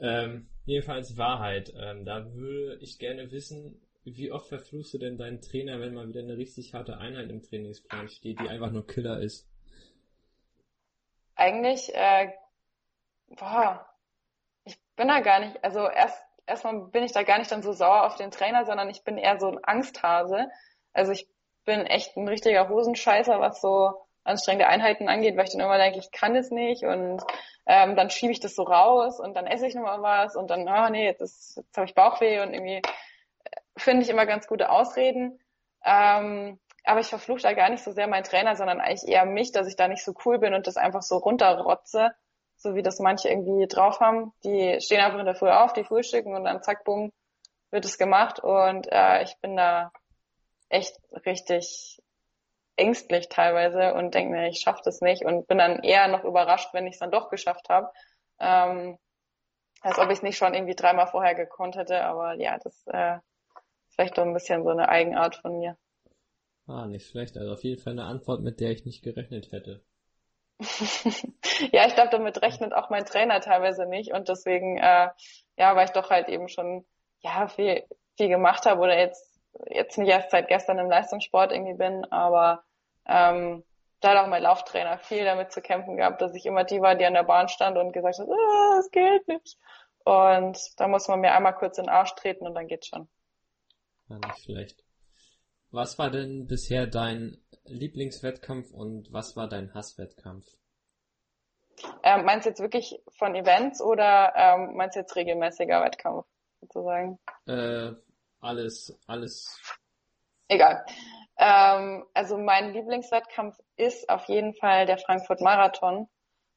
Ähm, jedenfalls Wahrheit. Ähm, da würde ich gerne wissen, wie oft verfluchst du denn deinen Trainer, wenn mal wieder eine richtig harte Einheit im Trainingsplan steht, die einfach nur Killer ist? Eigentlich, äh, boah, ich bin da gar nicht, also erst erstmal bin ich da gar nicht dann so sauer auf den Trainer, sondern ich bin eher so ein Angsthase. Also ich bin echt ein richtiger Hosenscheißer, was so anstrengende Einheiten angeht, weil ich dann immer denke, ich kann es nicht und ähm, dann schiebe ich das so raus und dann esse ich nochmal was und dann, oh nee, jetzt, ist, jetzt habe ich Bauchweh und irgendwie äh, finde ich immer ganz gute Ausreden. Ähm, aber ich verfluche da gar nicht so sehr meinen Trainer, sondern eigentlich eher mich, dass ich da nicht so cool bin und das einfach so runterrotze, so wie das manche irgendwie drauf haben. Die stehen einfach in der Früh auf, die frühstücken und dann zack, bumm, wird es gemacht und äh, ich bin da echt richtig ängstlich teilweise und denke mir, ich schaffe das nicht und bin dann eher noch überrascht, wenn ich es dann doch geschafft habe. Ähm, als ob ich es nicht schon irgendwie dreimal vorher gekonnt hätte, aber ja, das äh, ist vielleicht doch ein bisschen so eine Eigenart von mir. Ah, nicht schlecht. Also auf jeden Fall eine Antwort, mit der ich nicht gerechnet hätte. ja, ich glaube, damit rechnet auch mein Trainer teilweise nicht und deswegen, äh, ja, weil ich doch halt eben schon ja viel viel gemacht habe oder jetzt jetzt nicht erst seit gestern im Leistungssport irgendwie bin, aber ähm, da hat auch mein Lauftrainer viel damit zu kämpfen gehabt, dass ich immer die war, die an der Bahn stand und gesagt hat, ah, es geht nicht. Und da muss man mir einmal kurz in den Arsch treten und dann geht's schon. Ja, nicht schlecht. Was war denn bisher dein Lieblingswettkampf und was war dein Hasswettkampf? Ähm, meinst du jetzt wirklich von Events oder ähm, meinst du jetzt regelmäßiger Wettkampf sozusagen? Äh, alles, alles. Egal. Ähm, also mein Lieblingswettkampf ist auf jeden Fall der Frankfurt Marathon,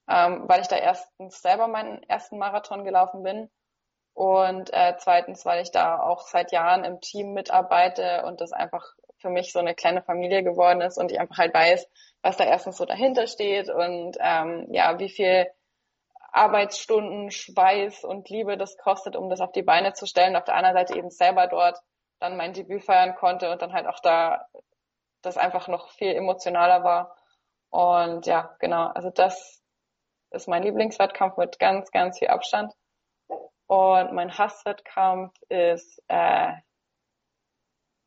ähm, weil ich da erstens selber meinen ersten Marathon gelaufen bin und äh, zweitens, weil ich da auch seit Jahren im Team mitarbeite und das einfach für mich so eine kleine Familie geworden ist und ich einfach halt weiß, was da erstens so dahinter steht und ähm, ja, wie viel Arbeitsstunden, Schweiß und Liebe das kostet, um das auf die Beine zu stellen. Auf der anderen Seite eben selber dort dann mein Debüt feiern konnte und dann halt auch da das einfach noch viel emotionaler war. Und ja, genau, also das ist mein Lieblingswettkampf mit ganz, ganz viel Abstand. Und mein Hasswettkampf ist äh,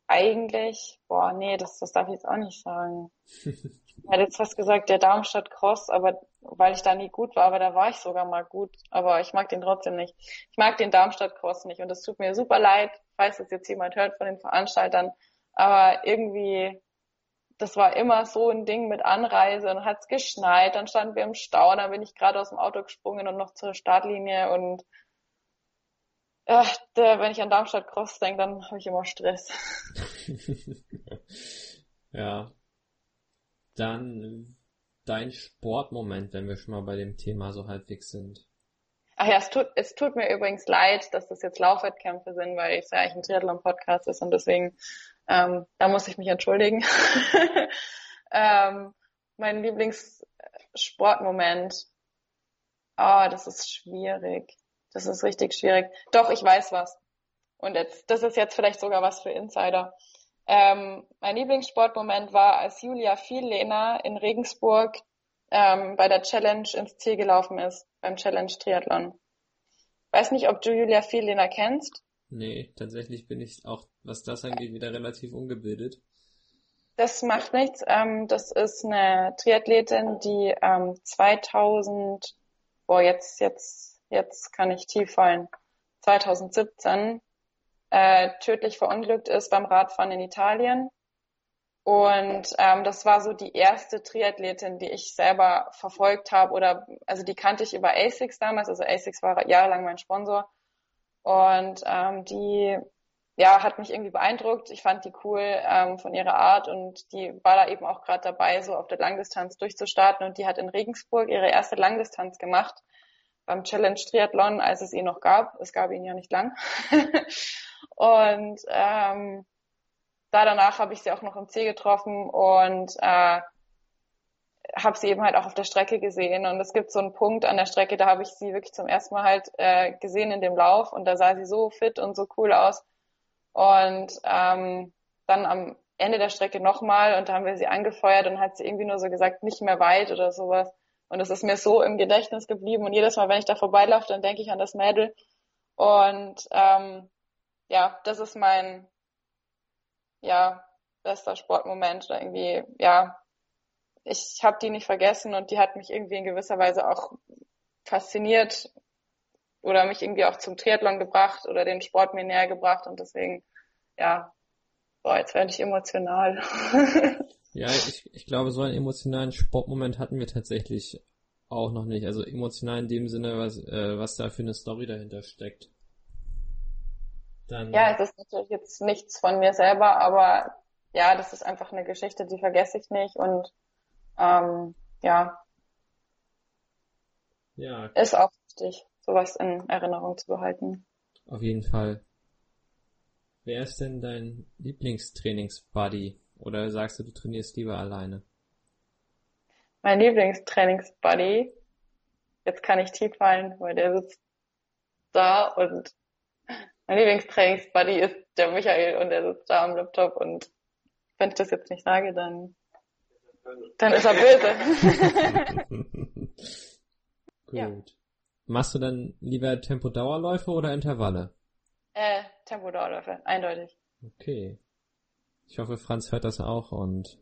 eigentlich, boah, nee, das, das darf ich jetzt auch nicht sagen. Ich hätte jetzt fast gesagt, der Darmstadt Cross, aber weil ich da nie gut war, aber da war ich sogar mal gut. Aber ich mag den trotzdem nicht. Ich mag den Darmstadt Cross nicht und es tut mir super leid, falls das jetzt jemand hört von den Veranstaltern. Aber irgendwie, das war immer so ein Ding mit Anreise und hat's geschneit, dann standen wir im Stau, dann bin ich gerade aus dem Auto gesprungen und noch zur Startlinie und äh, der, wenn ich an Darmstadt Cross denke, dann habe ich immer Stress. ja, dann dein Sportmoment, wenn wir schon mal bei dem Thema so halbwegs sind. Ach ja, es tut, es tut mir übrigens leid, dass das jetzt Laufwettkämpfe sind, weil es ja eigentlich ein Triathlon-Podcast ist und deswegen, ähm, da muss ich mich entschuldigen. ähm, mein Lieblingssportmoment, oh, das ist schwierig. Das ist richtig schwierig. Doch, ich weiß was. Und jetzt, das ist jetzt vielleicht sogar was für Insider. Ähm, mein Lieblingssportmoment war, als Julia Viellehner in Regensburg ähm, bei der Challenge ins Ziel gelaufen ist, beim Challenge Triathlon. Weiß nicht, ob du Julia Viellehner kennst. Nee, tatsächlich bin ich auch, was das angeht, wieder relativ ungebildet. Das macht nichts. Ähm, das ist eine Triathletin, die ähm, 2000, boah, jetzt, jetzt, jetzt kann ich tief fallen, 2017 äh, tödlich verunglückt ist beim Radfahren in Italien. Und ähm, das war so die erste Triathletin, die ich selber verfolgt habe oder also die kannte ich über ASICS damals, also ASICS war jahrelang mein Sponsor. Und ähm, die ja, hat mich irgendwie beeindruckt. Ich fand die cool ähm, von ihrer Art und die war da eben auch gerade dabei, so auf der Langdistanz durchzustarten und die hat in Regensburg ihre erste Langdistanz gemacht beim Challenge Triathlon, als es ihn noch gab. Es gab ihn ja nicht lang. und ähm, da danach habe ich sie auch noch im Ziel getroffen und äh, habe sie eben halt auch auf der Strecke gesehen. Und es gibt so einen Punkt an der Strecke, da habe ich sie wirklich zum ersten Mal halt äh, gesehen in dem Lauf und da sah sie so fit und so cool aus. Und ähm, dann am Ende der Strecke nochmal und da haben wir sie angefeuert und hat sie irgendwie nur so gesagt, nicht mehr weit oder sowas. Und es ist mir so im Gedächtnis geblieben und jedes Mal, wenn ich da vorbeilaufe, dann denke ich an das Mädel. Und ähm, ja, das ist mein ja bester Sportmoment oder irgendwie ja ich habe die nicht vergessen und die hat mich irgendwie in gewisser Weise auch fasziniert oder mich irgendwie auch zum Triathlon gebracht oder den Sport mir näher gebracht und deswegen, ja, boah, jetzt werde ich emotional. ja, ich, ich glaube, so einen emotionalen Sportmoment hatten wir tatsächlich auch noch nicht. Also emotional in dem Sinne, was, äh, was da für eine Story dahinter steckt. Dann, ja, es ist natürlich jetzt nichts von mir selber, aber ja, das ist einfach eine Geschichte, die vergesse ich nicht und ähm, ja. Ja. Ist auch wichtig, sowas in Erinnerung zu behalten. Auf jeden Fall. Wer ist denn dein Lieblingstrainingsbuddy? Oder sagst du, du trainierst lieber alleine? Mein Lieblingstrainingsbuddy, jetzt kann ich tief fallen, weil der sitzt da und mein Lieblingstrainingsbuddy ist der Michael und der sitzt da am Laptop und wenn ich das jetzt nicht sage, dann dann ist er böse. Gut. Ja. Machst du dann lieber Tempodauerläufe oder Intervalle? Äh, Tempodauerläufe, eindeutig. Okay. Ich hoffe, Franz hört das auch und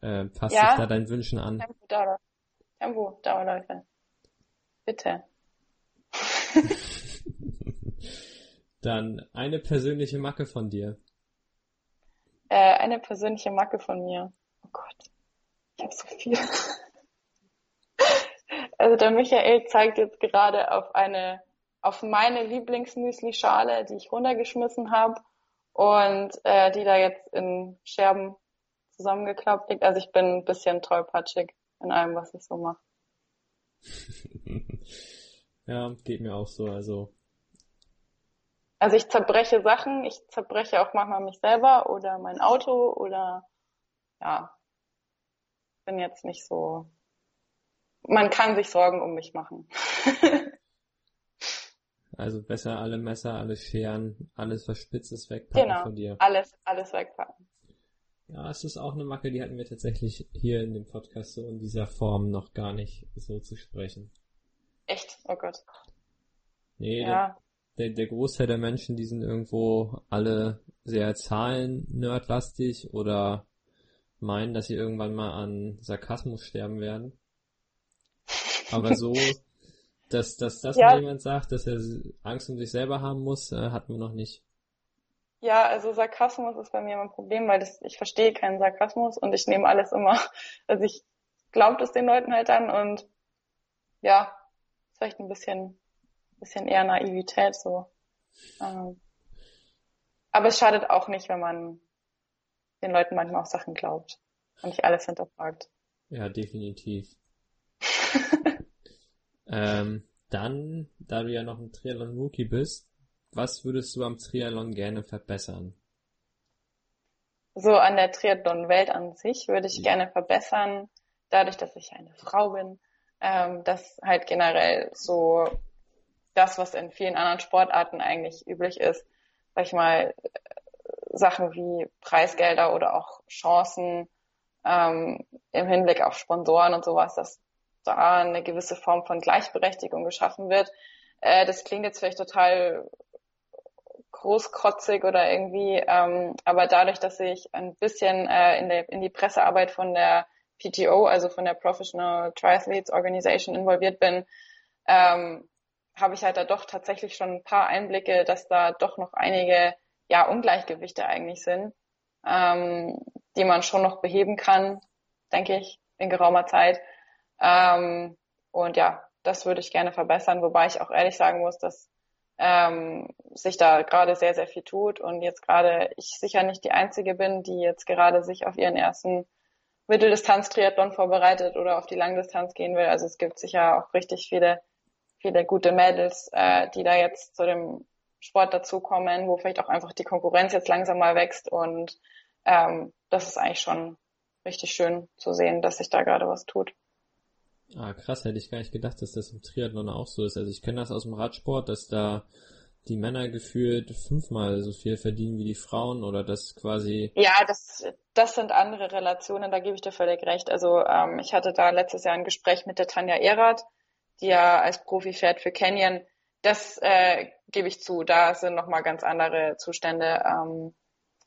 äh, passt ja, sich da deinen Wünschen an. Tempodauerläufe. Tempodauerläufe. Bitte. dann eine persönliche Macke von dir. Äh, eine persönliche Macke von mir. Oh Gott. Ich habe so viel. Also der Michael zeigt jetzt gerade auf eine, auf meine Lieblingsmüsli-Schale, die ich runtergeschmissen habe und äh, die da jetzt in Scherben zusammengeklappt liegt. Also ich bin ein bisschen tollpatschig in allem, was ich so mache. ja, geht mir auch so. Also also ich zerbreche Sachen, ich zerbreche auch manchmal mich selber oder mein Auto oder ja, bin jetzt nicht so. Man kann sich Sorgen um mich machen. also besser alle Messer, alle Scheren, alles was Spitzes wegpacken genau, von dir. Alles, alles wegpacken. Ja, es ist auch eine Macke, die hatten wir tatsächlich hier in dem Podcast so in dieser Form noch gar nicht so zu sprechen. Echt? Oh Gott. Nee, ja. der, der, der Großteil der Menschen, die sind irgendwo alle sehr zahlen-nerdlastig oder meinen, dass sie irgendwann mal an Sarkasmus sterben werden. Aber so, dass, dass das ja. jemand sagt, dass er Angst um sich selber haben muss, äh, hatten wir noch nicht. Ja, also Sarkasmus ist bei mir immer ein Problem, weil das, ich verstehe keinen Sarkasmus und ich nehme alles immer, also ich glaube das den Leuten halt an und ja, vielleicht ein bisschen, bisschen eher Naivität so. Ähm, aber es schadet auch nicht, wenn man den Leuten manchmal auch Sachen glaubt und nicht alles hinterfragt. Ja, definitiv. ähm, dann, da du ja noch ein Triathlon-Rookie bist, was würdest du am Triathlon gerne verbessern? So an der Triathlon-Welt an sich würde ich ja. gerne verbessern, dadurch, dass ich eine Frau bin, ähm, dass halt generell so das, was in vielen anderen Sportarten eigentlich üblich ist, sag ich mal, Sachen wie Preisgelder oder auch Chancen ähm, im Hinblick auf Sponsoren und sowas, dass da eine gewisse Form von Gleichberechtigung geschaffen wird. Äh, das klingt jetzt vielleicht total großkotzig oder irgendwie, ähm, aber dadurch, dass ich ein bisschen äh, in, der, in die Pressearbeit von der PTO, also von der Professional Triathletes Organization involviert bin, ähm, habe ich halt da doch tatsächlich schon ein paar Einblicke, dass da doch noch einige ja, Ungleichgewichte eigentlich sind, ähm, die man schon noch beheben kann, denke ich, in geraumer Zeit. Ähm, und ja, das würde ich gerne verbessern, wobei ich auch ehrlich sagen muss, dass ähm, sich da gerade sehr, sehr viel tut und jetzt gerade ich sicher nicht die Einzige bin, die jetzt gerade sich auf ihren ersten Mitteldistanz-Triathlon vorbereitet oder auf die Langdistanz gehen will. Also es gibt sicher auch richtig viele, viele gute Mädels, äh, die da jetzt zu dem Sport dazukommen, wo vielleicht auch einfach die Konkurrenz jetzt langsam mal wächst und ähm, das ist eigentlich schon richtig schön zu sehen, dass sich da gerade was tut. Ah, krass, hätte ich gar nicht gedacht, dass das im Triathlon auch so ist. Also ich kenne das aus dem Radsport, dass da die Männer gefühlt fünfmal so viel verdienen wie die Frauen oder das quasi. Ja, das, das sind andere Relationen, da gebe ich dir völlig recht. Also ähm, ich hatte da letztes Jahr ein Gespräch mit der Tanja Erath, die ja als Profi fährt für Canyon. Das äh, gebe ich zu, da sind nochmal ganz andere Zustände. Ähm,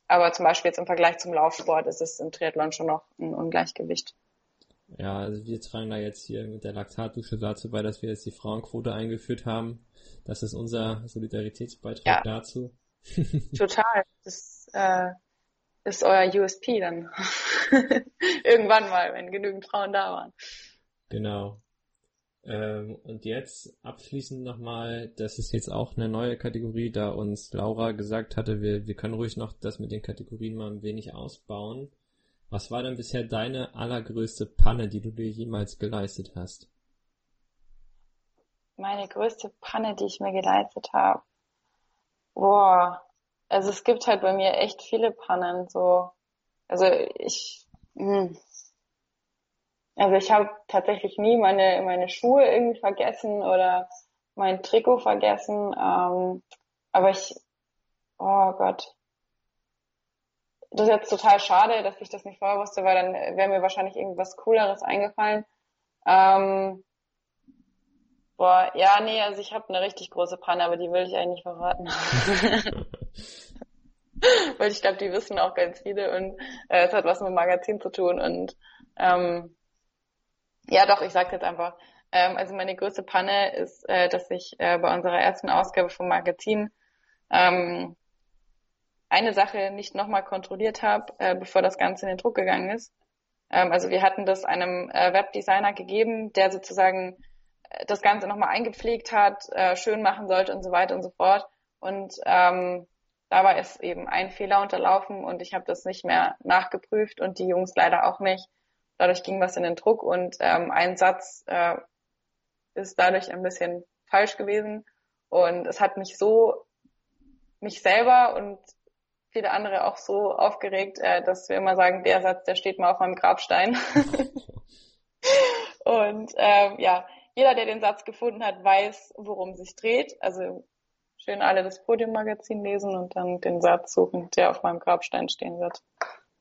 aber zum Beispiel jetzt im Vergleich zum Laufsport ist es im Triathlon schon noch ein Ungleichgewicht. Ja, also wir tragen da jetzt hier mit der Laktatdusche dazu bei, dass wir jetzt die Frauenquote eingeführt haben. Das ist unser Solidaritätsbeitrag ja. dazu. Total. Das äh, ist euer USP dann. Irgendwann mal, wenn genügend Frauen da waren. Genau. Ähm, und jetzt abschließend nochmal, das ist jetzt auch eine neue Kategorie, da uns Laura gesagt hatte, wir, wir können ruhig noch das mit den Kategorien mal ein wenig ausbauen. Was war denn bisher deine allergrößte Panne, die du dir jemals geleistet hast? Meine größte Panne, die ich mir geleistet habe. Boah, also es gibt halt bei mir echt viele Pannen, so. Also ich, hm. Also ich habe tatsächlich nie meine meine Schuhe irgendwie vergessen oder mein Trikot vergessen. Ähm, aber ich, oh Gott, das ist jetzt total schade, dass ich das nicht vorher wusste, weil dann wäre mir wahrscheinlich irgendwas Cooleres eingefallen. Ähm, boah, ja, nee, also ich habe eine richtig große Panne, aber die will ich eigentlich verraten. weil ich glaube, die wissen auch ganz viele und äh, es hat was mit dem Magazin zu tun und ähm, ja, doch, ich sage jetzt einfach. Ähm, also meine größte Panne ist, äh, dass ich äh, bei unserer ersten Ausgabe vom Magazin ähm, eine Sache nicht nochmal kontrolliert habe, äh, bevor das Ganze in den Druck gegangen ist. Ähm, also wir hatten das einem äh, Webdesigner gegeben, der sozusagen äh, das Ganze nochmal eingepflegt hat, äh, schön machen sollte und so weiter und so fort. Und ähm, dabei ist eben ein Fehler unterlaufen und ich habe das nicht mehr nachgeprüft und die Jungs leider auch nicht. Dadurch ging was in den Druck und ähm, ein Satz äh, ist dadurch ein bisschen falsch gewesen und es hat mich so mich selber und viele andere auch so aufgeregt, äh, dass wir immer sagen, der Satz, der steht mal auf meinem Grabstein. und ähm, ja, jeder, der den Satz gefunden hat, weiß, worum es sich dreht. Also schön alle das Podium-Magazin lesen und dann den Satz suchen, der auf meinem Grabstein stehen wird.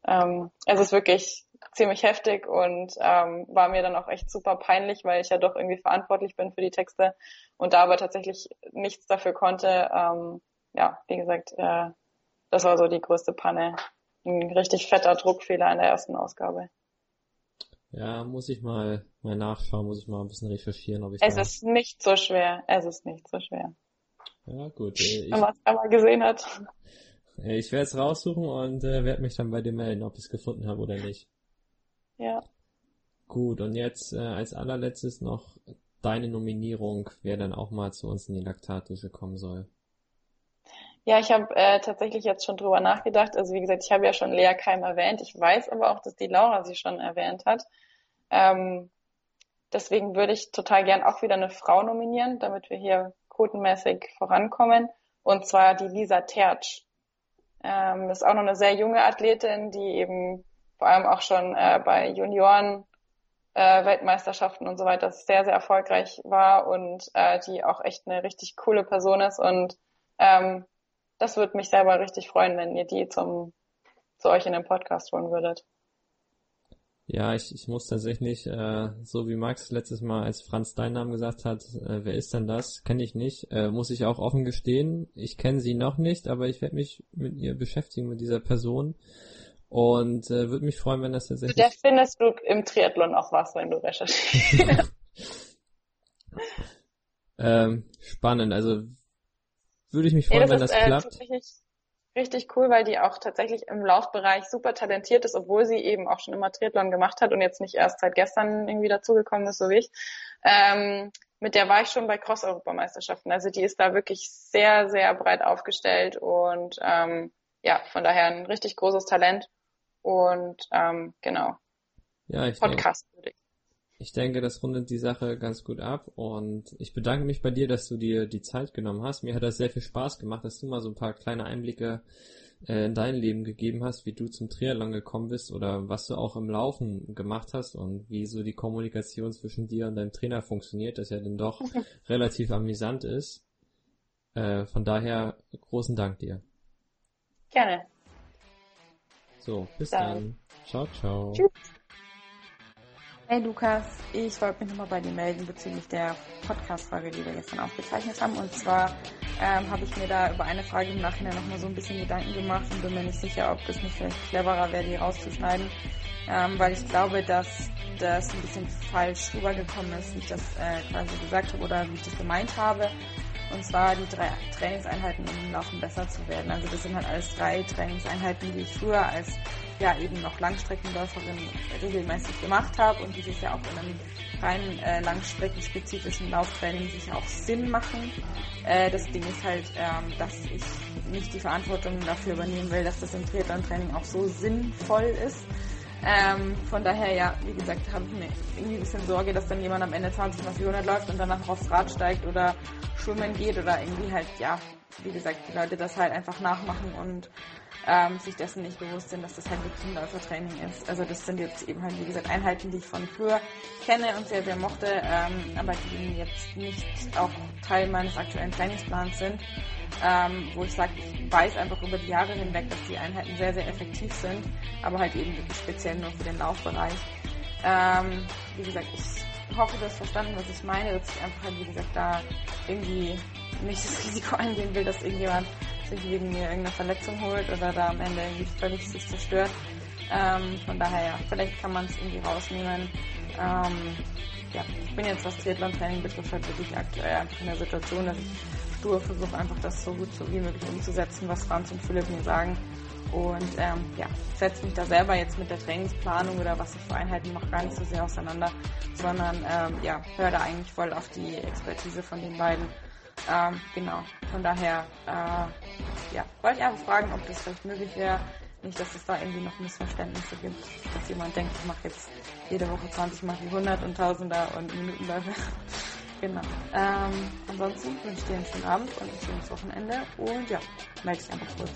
Ähm, es ist wirklich ziemlich heftig und ähm, war mir dann auch echt super peinlich, weil ich ja doch irgendwie verantwortlich bin für die Texte und da aber tatsächlich nichts dafür konnte. Ähm, ja, wie gesagt, äh, das war so die größte Panne. Ein richtig fetter Druckfehler in der ersten Ausgabe. Ja, muss ich mal, mal nachschauen, muss ich mal ein bisschen recherchieren, ob ich Es ist nicht so schwer. Es ist nicht so schwer. Ja, gut. Äh, ich, Wenn man es einmal gesehen hat. Äh, ich werde es raussuchen und äh, werde mich dann bei dir melden, ob ich es gefunden habe oder nicht. Ja. Gut, und jetzt äh, als allerletztes noch deine Nominierung, wer dann auch mal zu uns in die Laktatische kommen soll. Ja, ich habe äh, tatsächlich jetzt schon drüber nachgedacht. Also wie gesagt, ich habe ja schon Lea Keim erwähnt. Ich weiß aber auch, dass die Laura sie schon erwähnt hat. Ähm, deswegen würde ich total gern auch wieder eine Frau nominieren, damit wir hier quotenmäßig vorankommen. Und zwar die Lisa Tertsch. Ähm, ist auch noch eine sehr junge Athletin, die eben vor allem auch schon äh, bei Junioren äh, Weltmeisterschaften und so weiter sehr, sehr erfolgreich war und äh, die auch echt eine richtig coole Person ist und ähm, das würde mich selber richtig freuen, wenn ihr die zum, zu euch in den Podcast holen würdet. Ja, ich, ich muss tatsächlich, äh, so wie Max letztes Mal, als Franz deinen Namen gesagt hat, äh, wer ist denn das? Kenne ich nicht. Äh, muss ich auch offen gestehen. Ich kenne sie noch nicht, aber ich werde mich mit ihr beschäftigen, mit dieser Person. Und äh, würde mich freuen, wenn das tatsächlich. Der findest du im Triathlon auch was, wenn du recherchierst. ähm, spannend. Also würde ich mich freuen, nee, wenn das äh, klappt. richtig cool, weil die auch tatsächlich im Laufbereich super talentiert ist, obwohl sie eben auch schon immer Triathlon gemacht hat und jetzt nicht erst seit gestern irgendwie dazugekommen ist, so wie ich. Ähm, mit der war ich schon bei Cross-Europameisterschaften. Also die ist da wirklich sehr, sehr breit aufgestellt und ähm, ja, von daher ein richtig großes Talent. Und ähm, genau. Ja, ich Podcast denke, würde ich. Ich denke, das rundet die Sache ganz gut ab und ich bedanke mich bei dir, dass du dir die Zeit genommen hast. Mir hat das sehr viel Spaß gemacht, dass du mal so ein paar kleine Einblicke äh, in dein Leben gegeben hast, wie du zum Triathlon gekommen bist oder was du auch im Laufen gemacht hast und wie so die Kommunikation zwischen dir und deinem Trainer funktioniert, das ja dann doch relativ amüsant ist. Äh, von daher großen Dank dir. Gerne. So, bis dann. dann. Ciao, ciao. Tschüss. Hey Lukas, ich wollte mich nochmal bei dir melden bezüglich der Podcast-Folge, die wir gestern aufgezeichnet haben. Und zwar ähm, habe ich mir da über eine Frage im Nachhinein nochmal so ein bisschen Gedanken gemacht und bin mir nicht sicher, ob das nicht vielleicht cleverer wäre, die rauszuschneiden. Ähm, weil ich glaube, dass das ein bisschen falsch rübergekommen ist, wie ich das äh, quasi gesagt habe oder wie ich das gemeint habe. Und zwar die drei Trainingseinheiten, um im Laufen besser zu werden. Also das sind halt alles drei Trainingseinheiten, die ich früher als ja eben noch Langstreckenläuferin regelmäßig gemacht habe und die sich ja auch in einem rein äh, langstreckenspezifischen Lauftraining sicher auch Sinn machen. Äh, das Ding ist halt, ähm, dass ich nicht die Verantwortung dafür übernehmen will, dass das im Triathlon-Training auch so sinnvoll ist. Ähm, von daher, ja, wie gesagt, habe ich mir irgendwie ein bisschen Sorge, dass dann jemand am Ende 20 mal 400 läuft und danach aufs Rad steigt oder schwimmen geht oder irgendwie halt, ja, wie gesagt, die Leute das halt einfach nachmachen und ähm, sich dessen nicht bewusst sind, dass das halt wirklich ein Läufertraining ist. Also das sind jetzt eben halt, wie gesagt, Einheiten, die ich von früher kenne und sehr, sehr mochte, ähm, aber die jetzt nicht auch Teil meines aktuellen Trainingsplans sind. Ähm, wo ich sage, ich weiß einfach über die Jahre hinweg, dass die Einheiten sehr, sehr effektiv sind, aber halt eben wirklich speziell nur für den Laufbereich. Ähm, wie gesagt, ich hoffe, du hast verstanden, was ich meine, dass ich einfach halt, wie gesagt, da irgendwie nicht das Risiko eingehen will, dass irgendjemand sich wegen mir irgendeine Verletzung holt oder da am Ende irgendwie völlig sich zerstört. Ähm, von daher, ja, vielleicht kann man es irgendwie rausnehmen. Ähm, ja, ich bin jetzt, was Triathlon-Training betrifft, halt wirklich aktuell einfach in der Situation, dass ich stur versuche, einfach das so gut wie möglich umzusetzen, was Franz und Philipp mir sagen. Und ähm, ja, setze mich da selber jetzt mit der Trainingsplanung oder was ich für Einheiten mache gar nicht so sehr auseinander, sondern ähm, ja, höre da eigentlich voll auf die Expertise von den beiden ähm, genau, von daher, äh, ja, wollte ich einfach fragen, ob das vielleicht möglich wäre. Nicht, dass es da irgendwie noch Missverständnisse gibt, dass jemand denkt, ich mache jetzt jede Woche 20 Mal die 100 und Tausender und Minutenläufe. genau. Ähm, ansonsten wünsche ich dir einen schönen Abend und ein schönes Wochenende und ja, melde dich einfach kurz.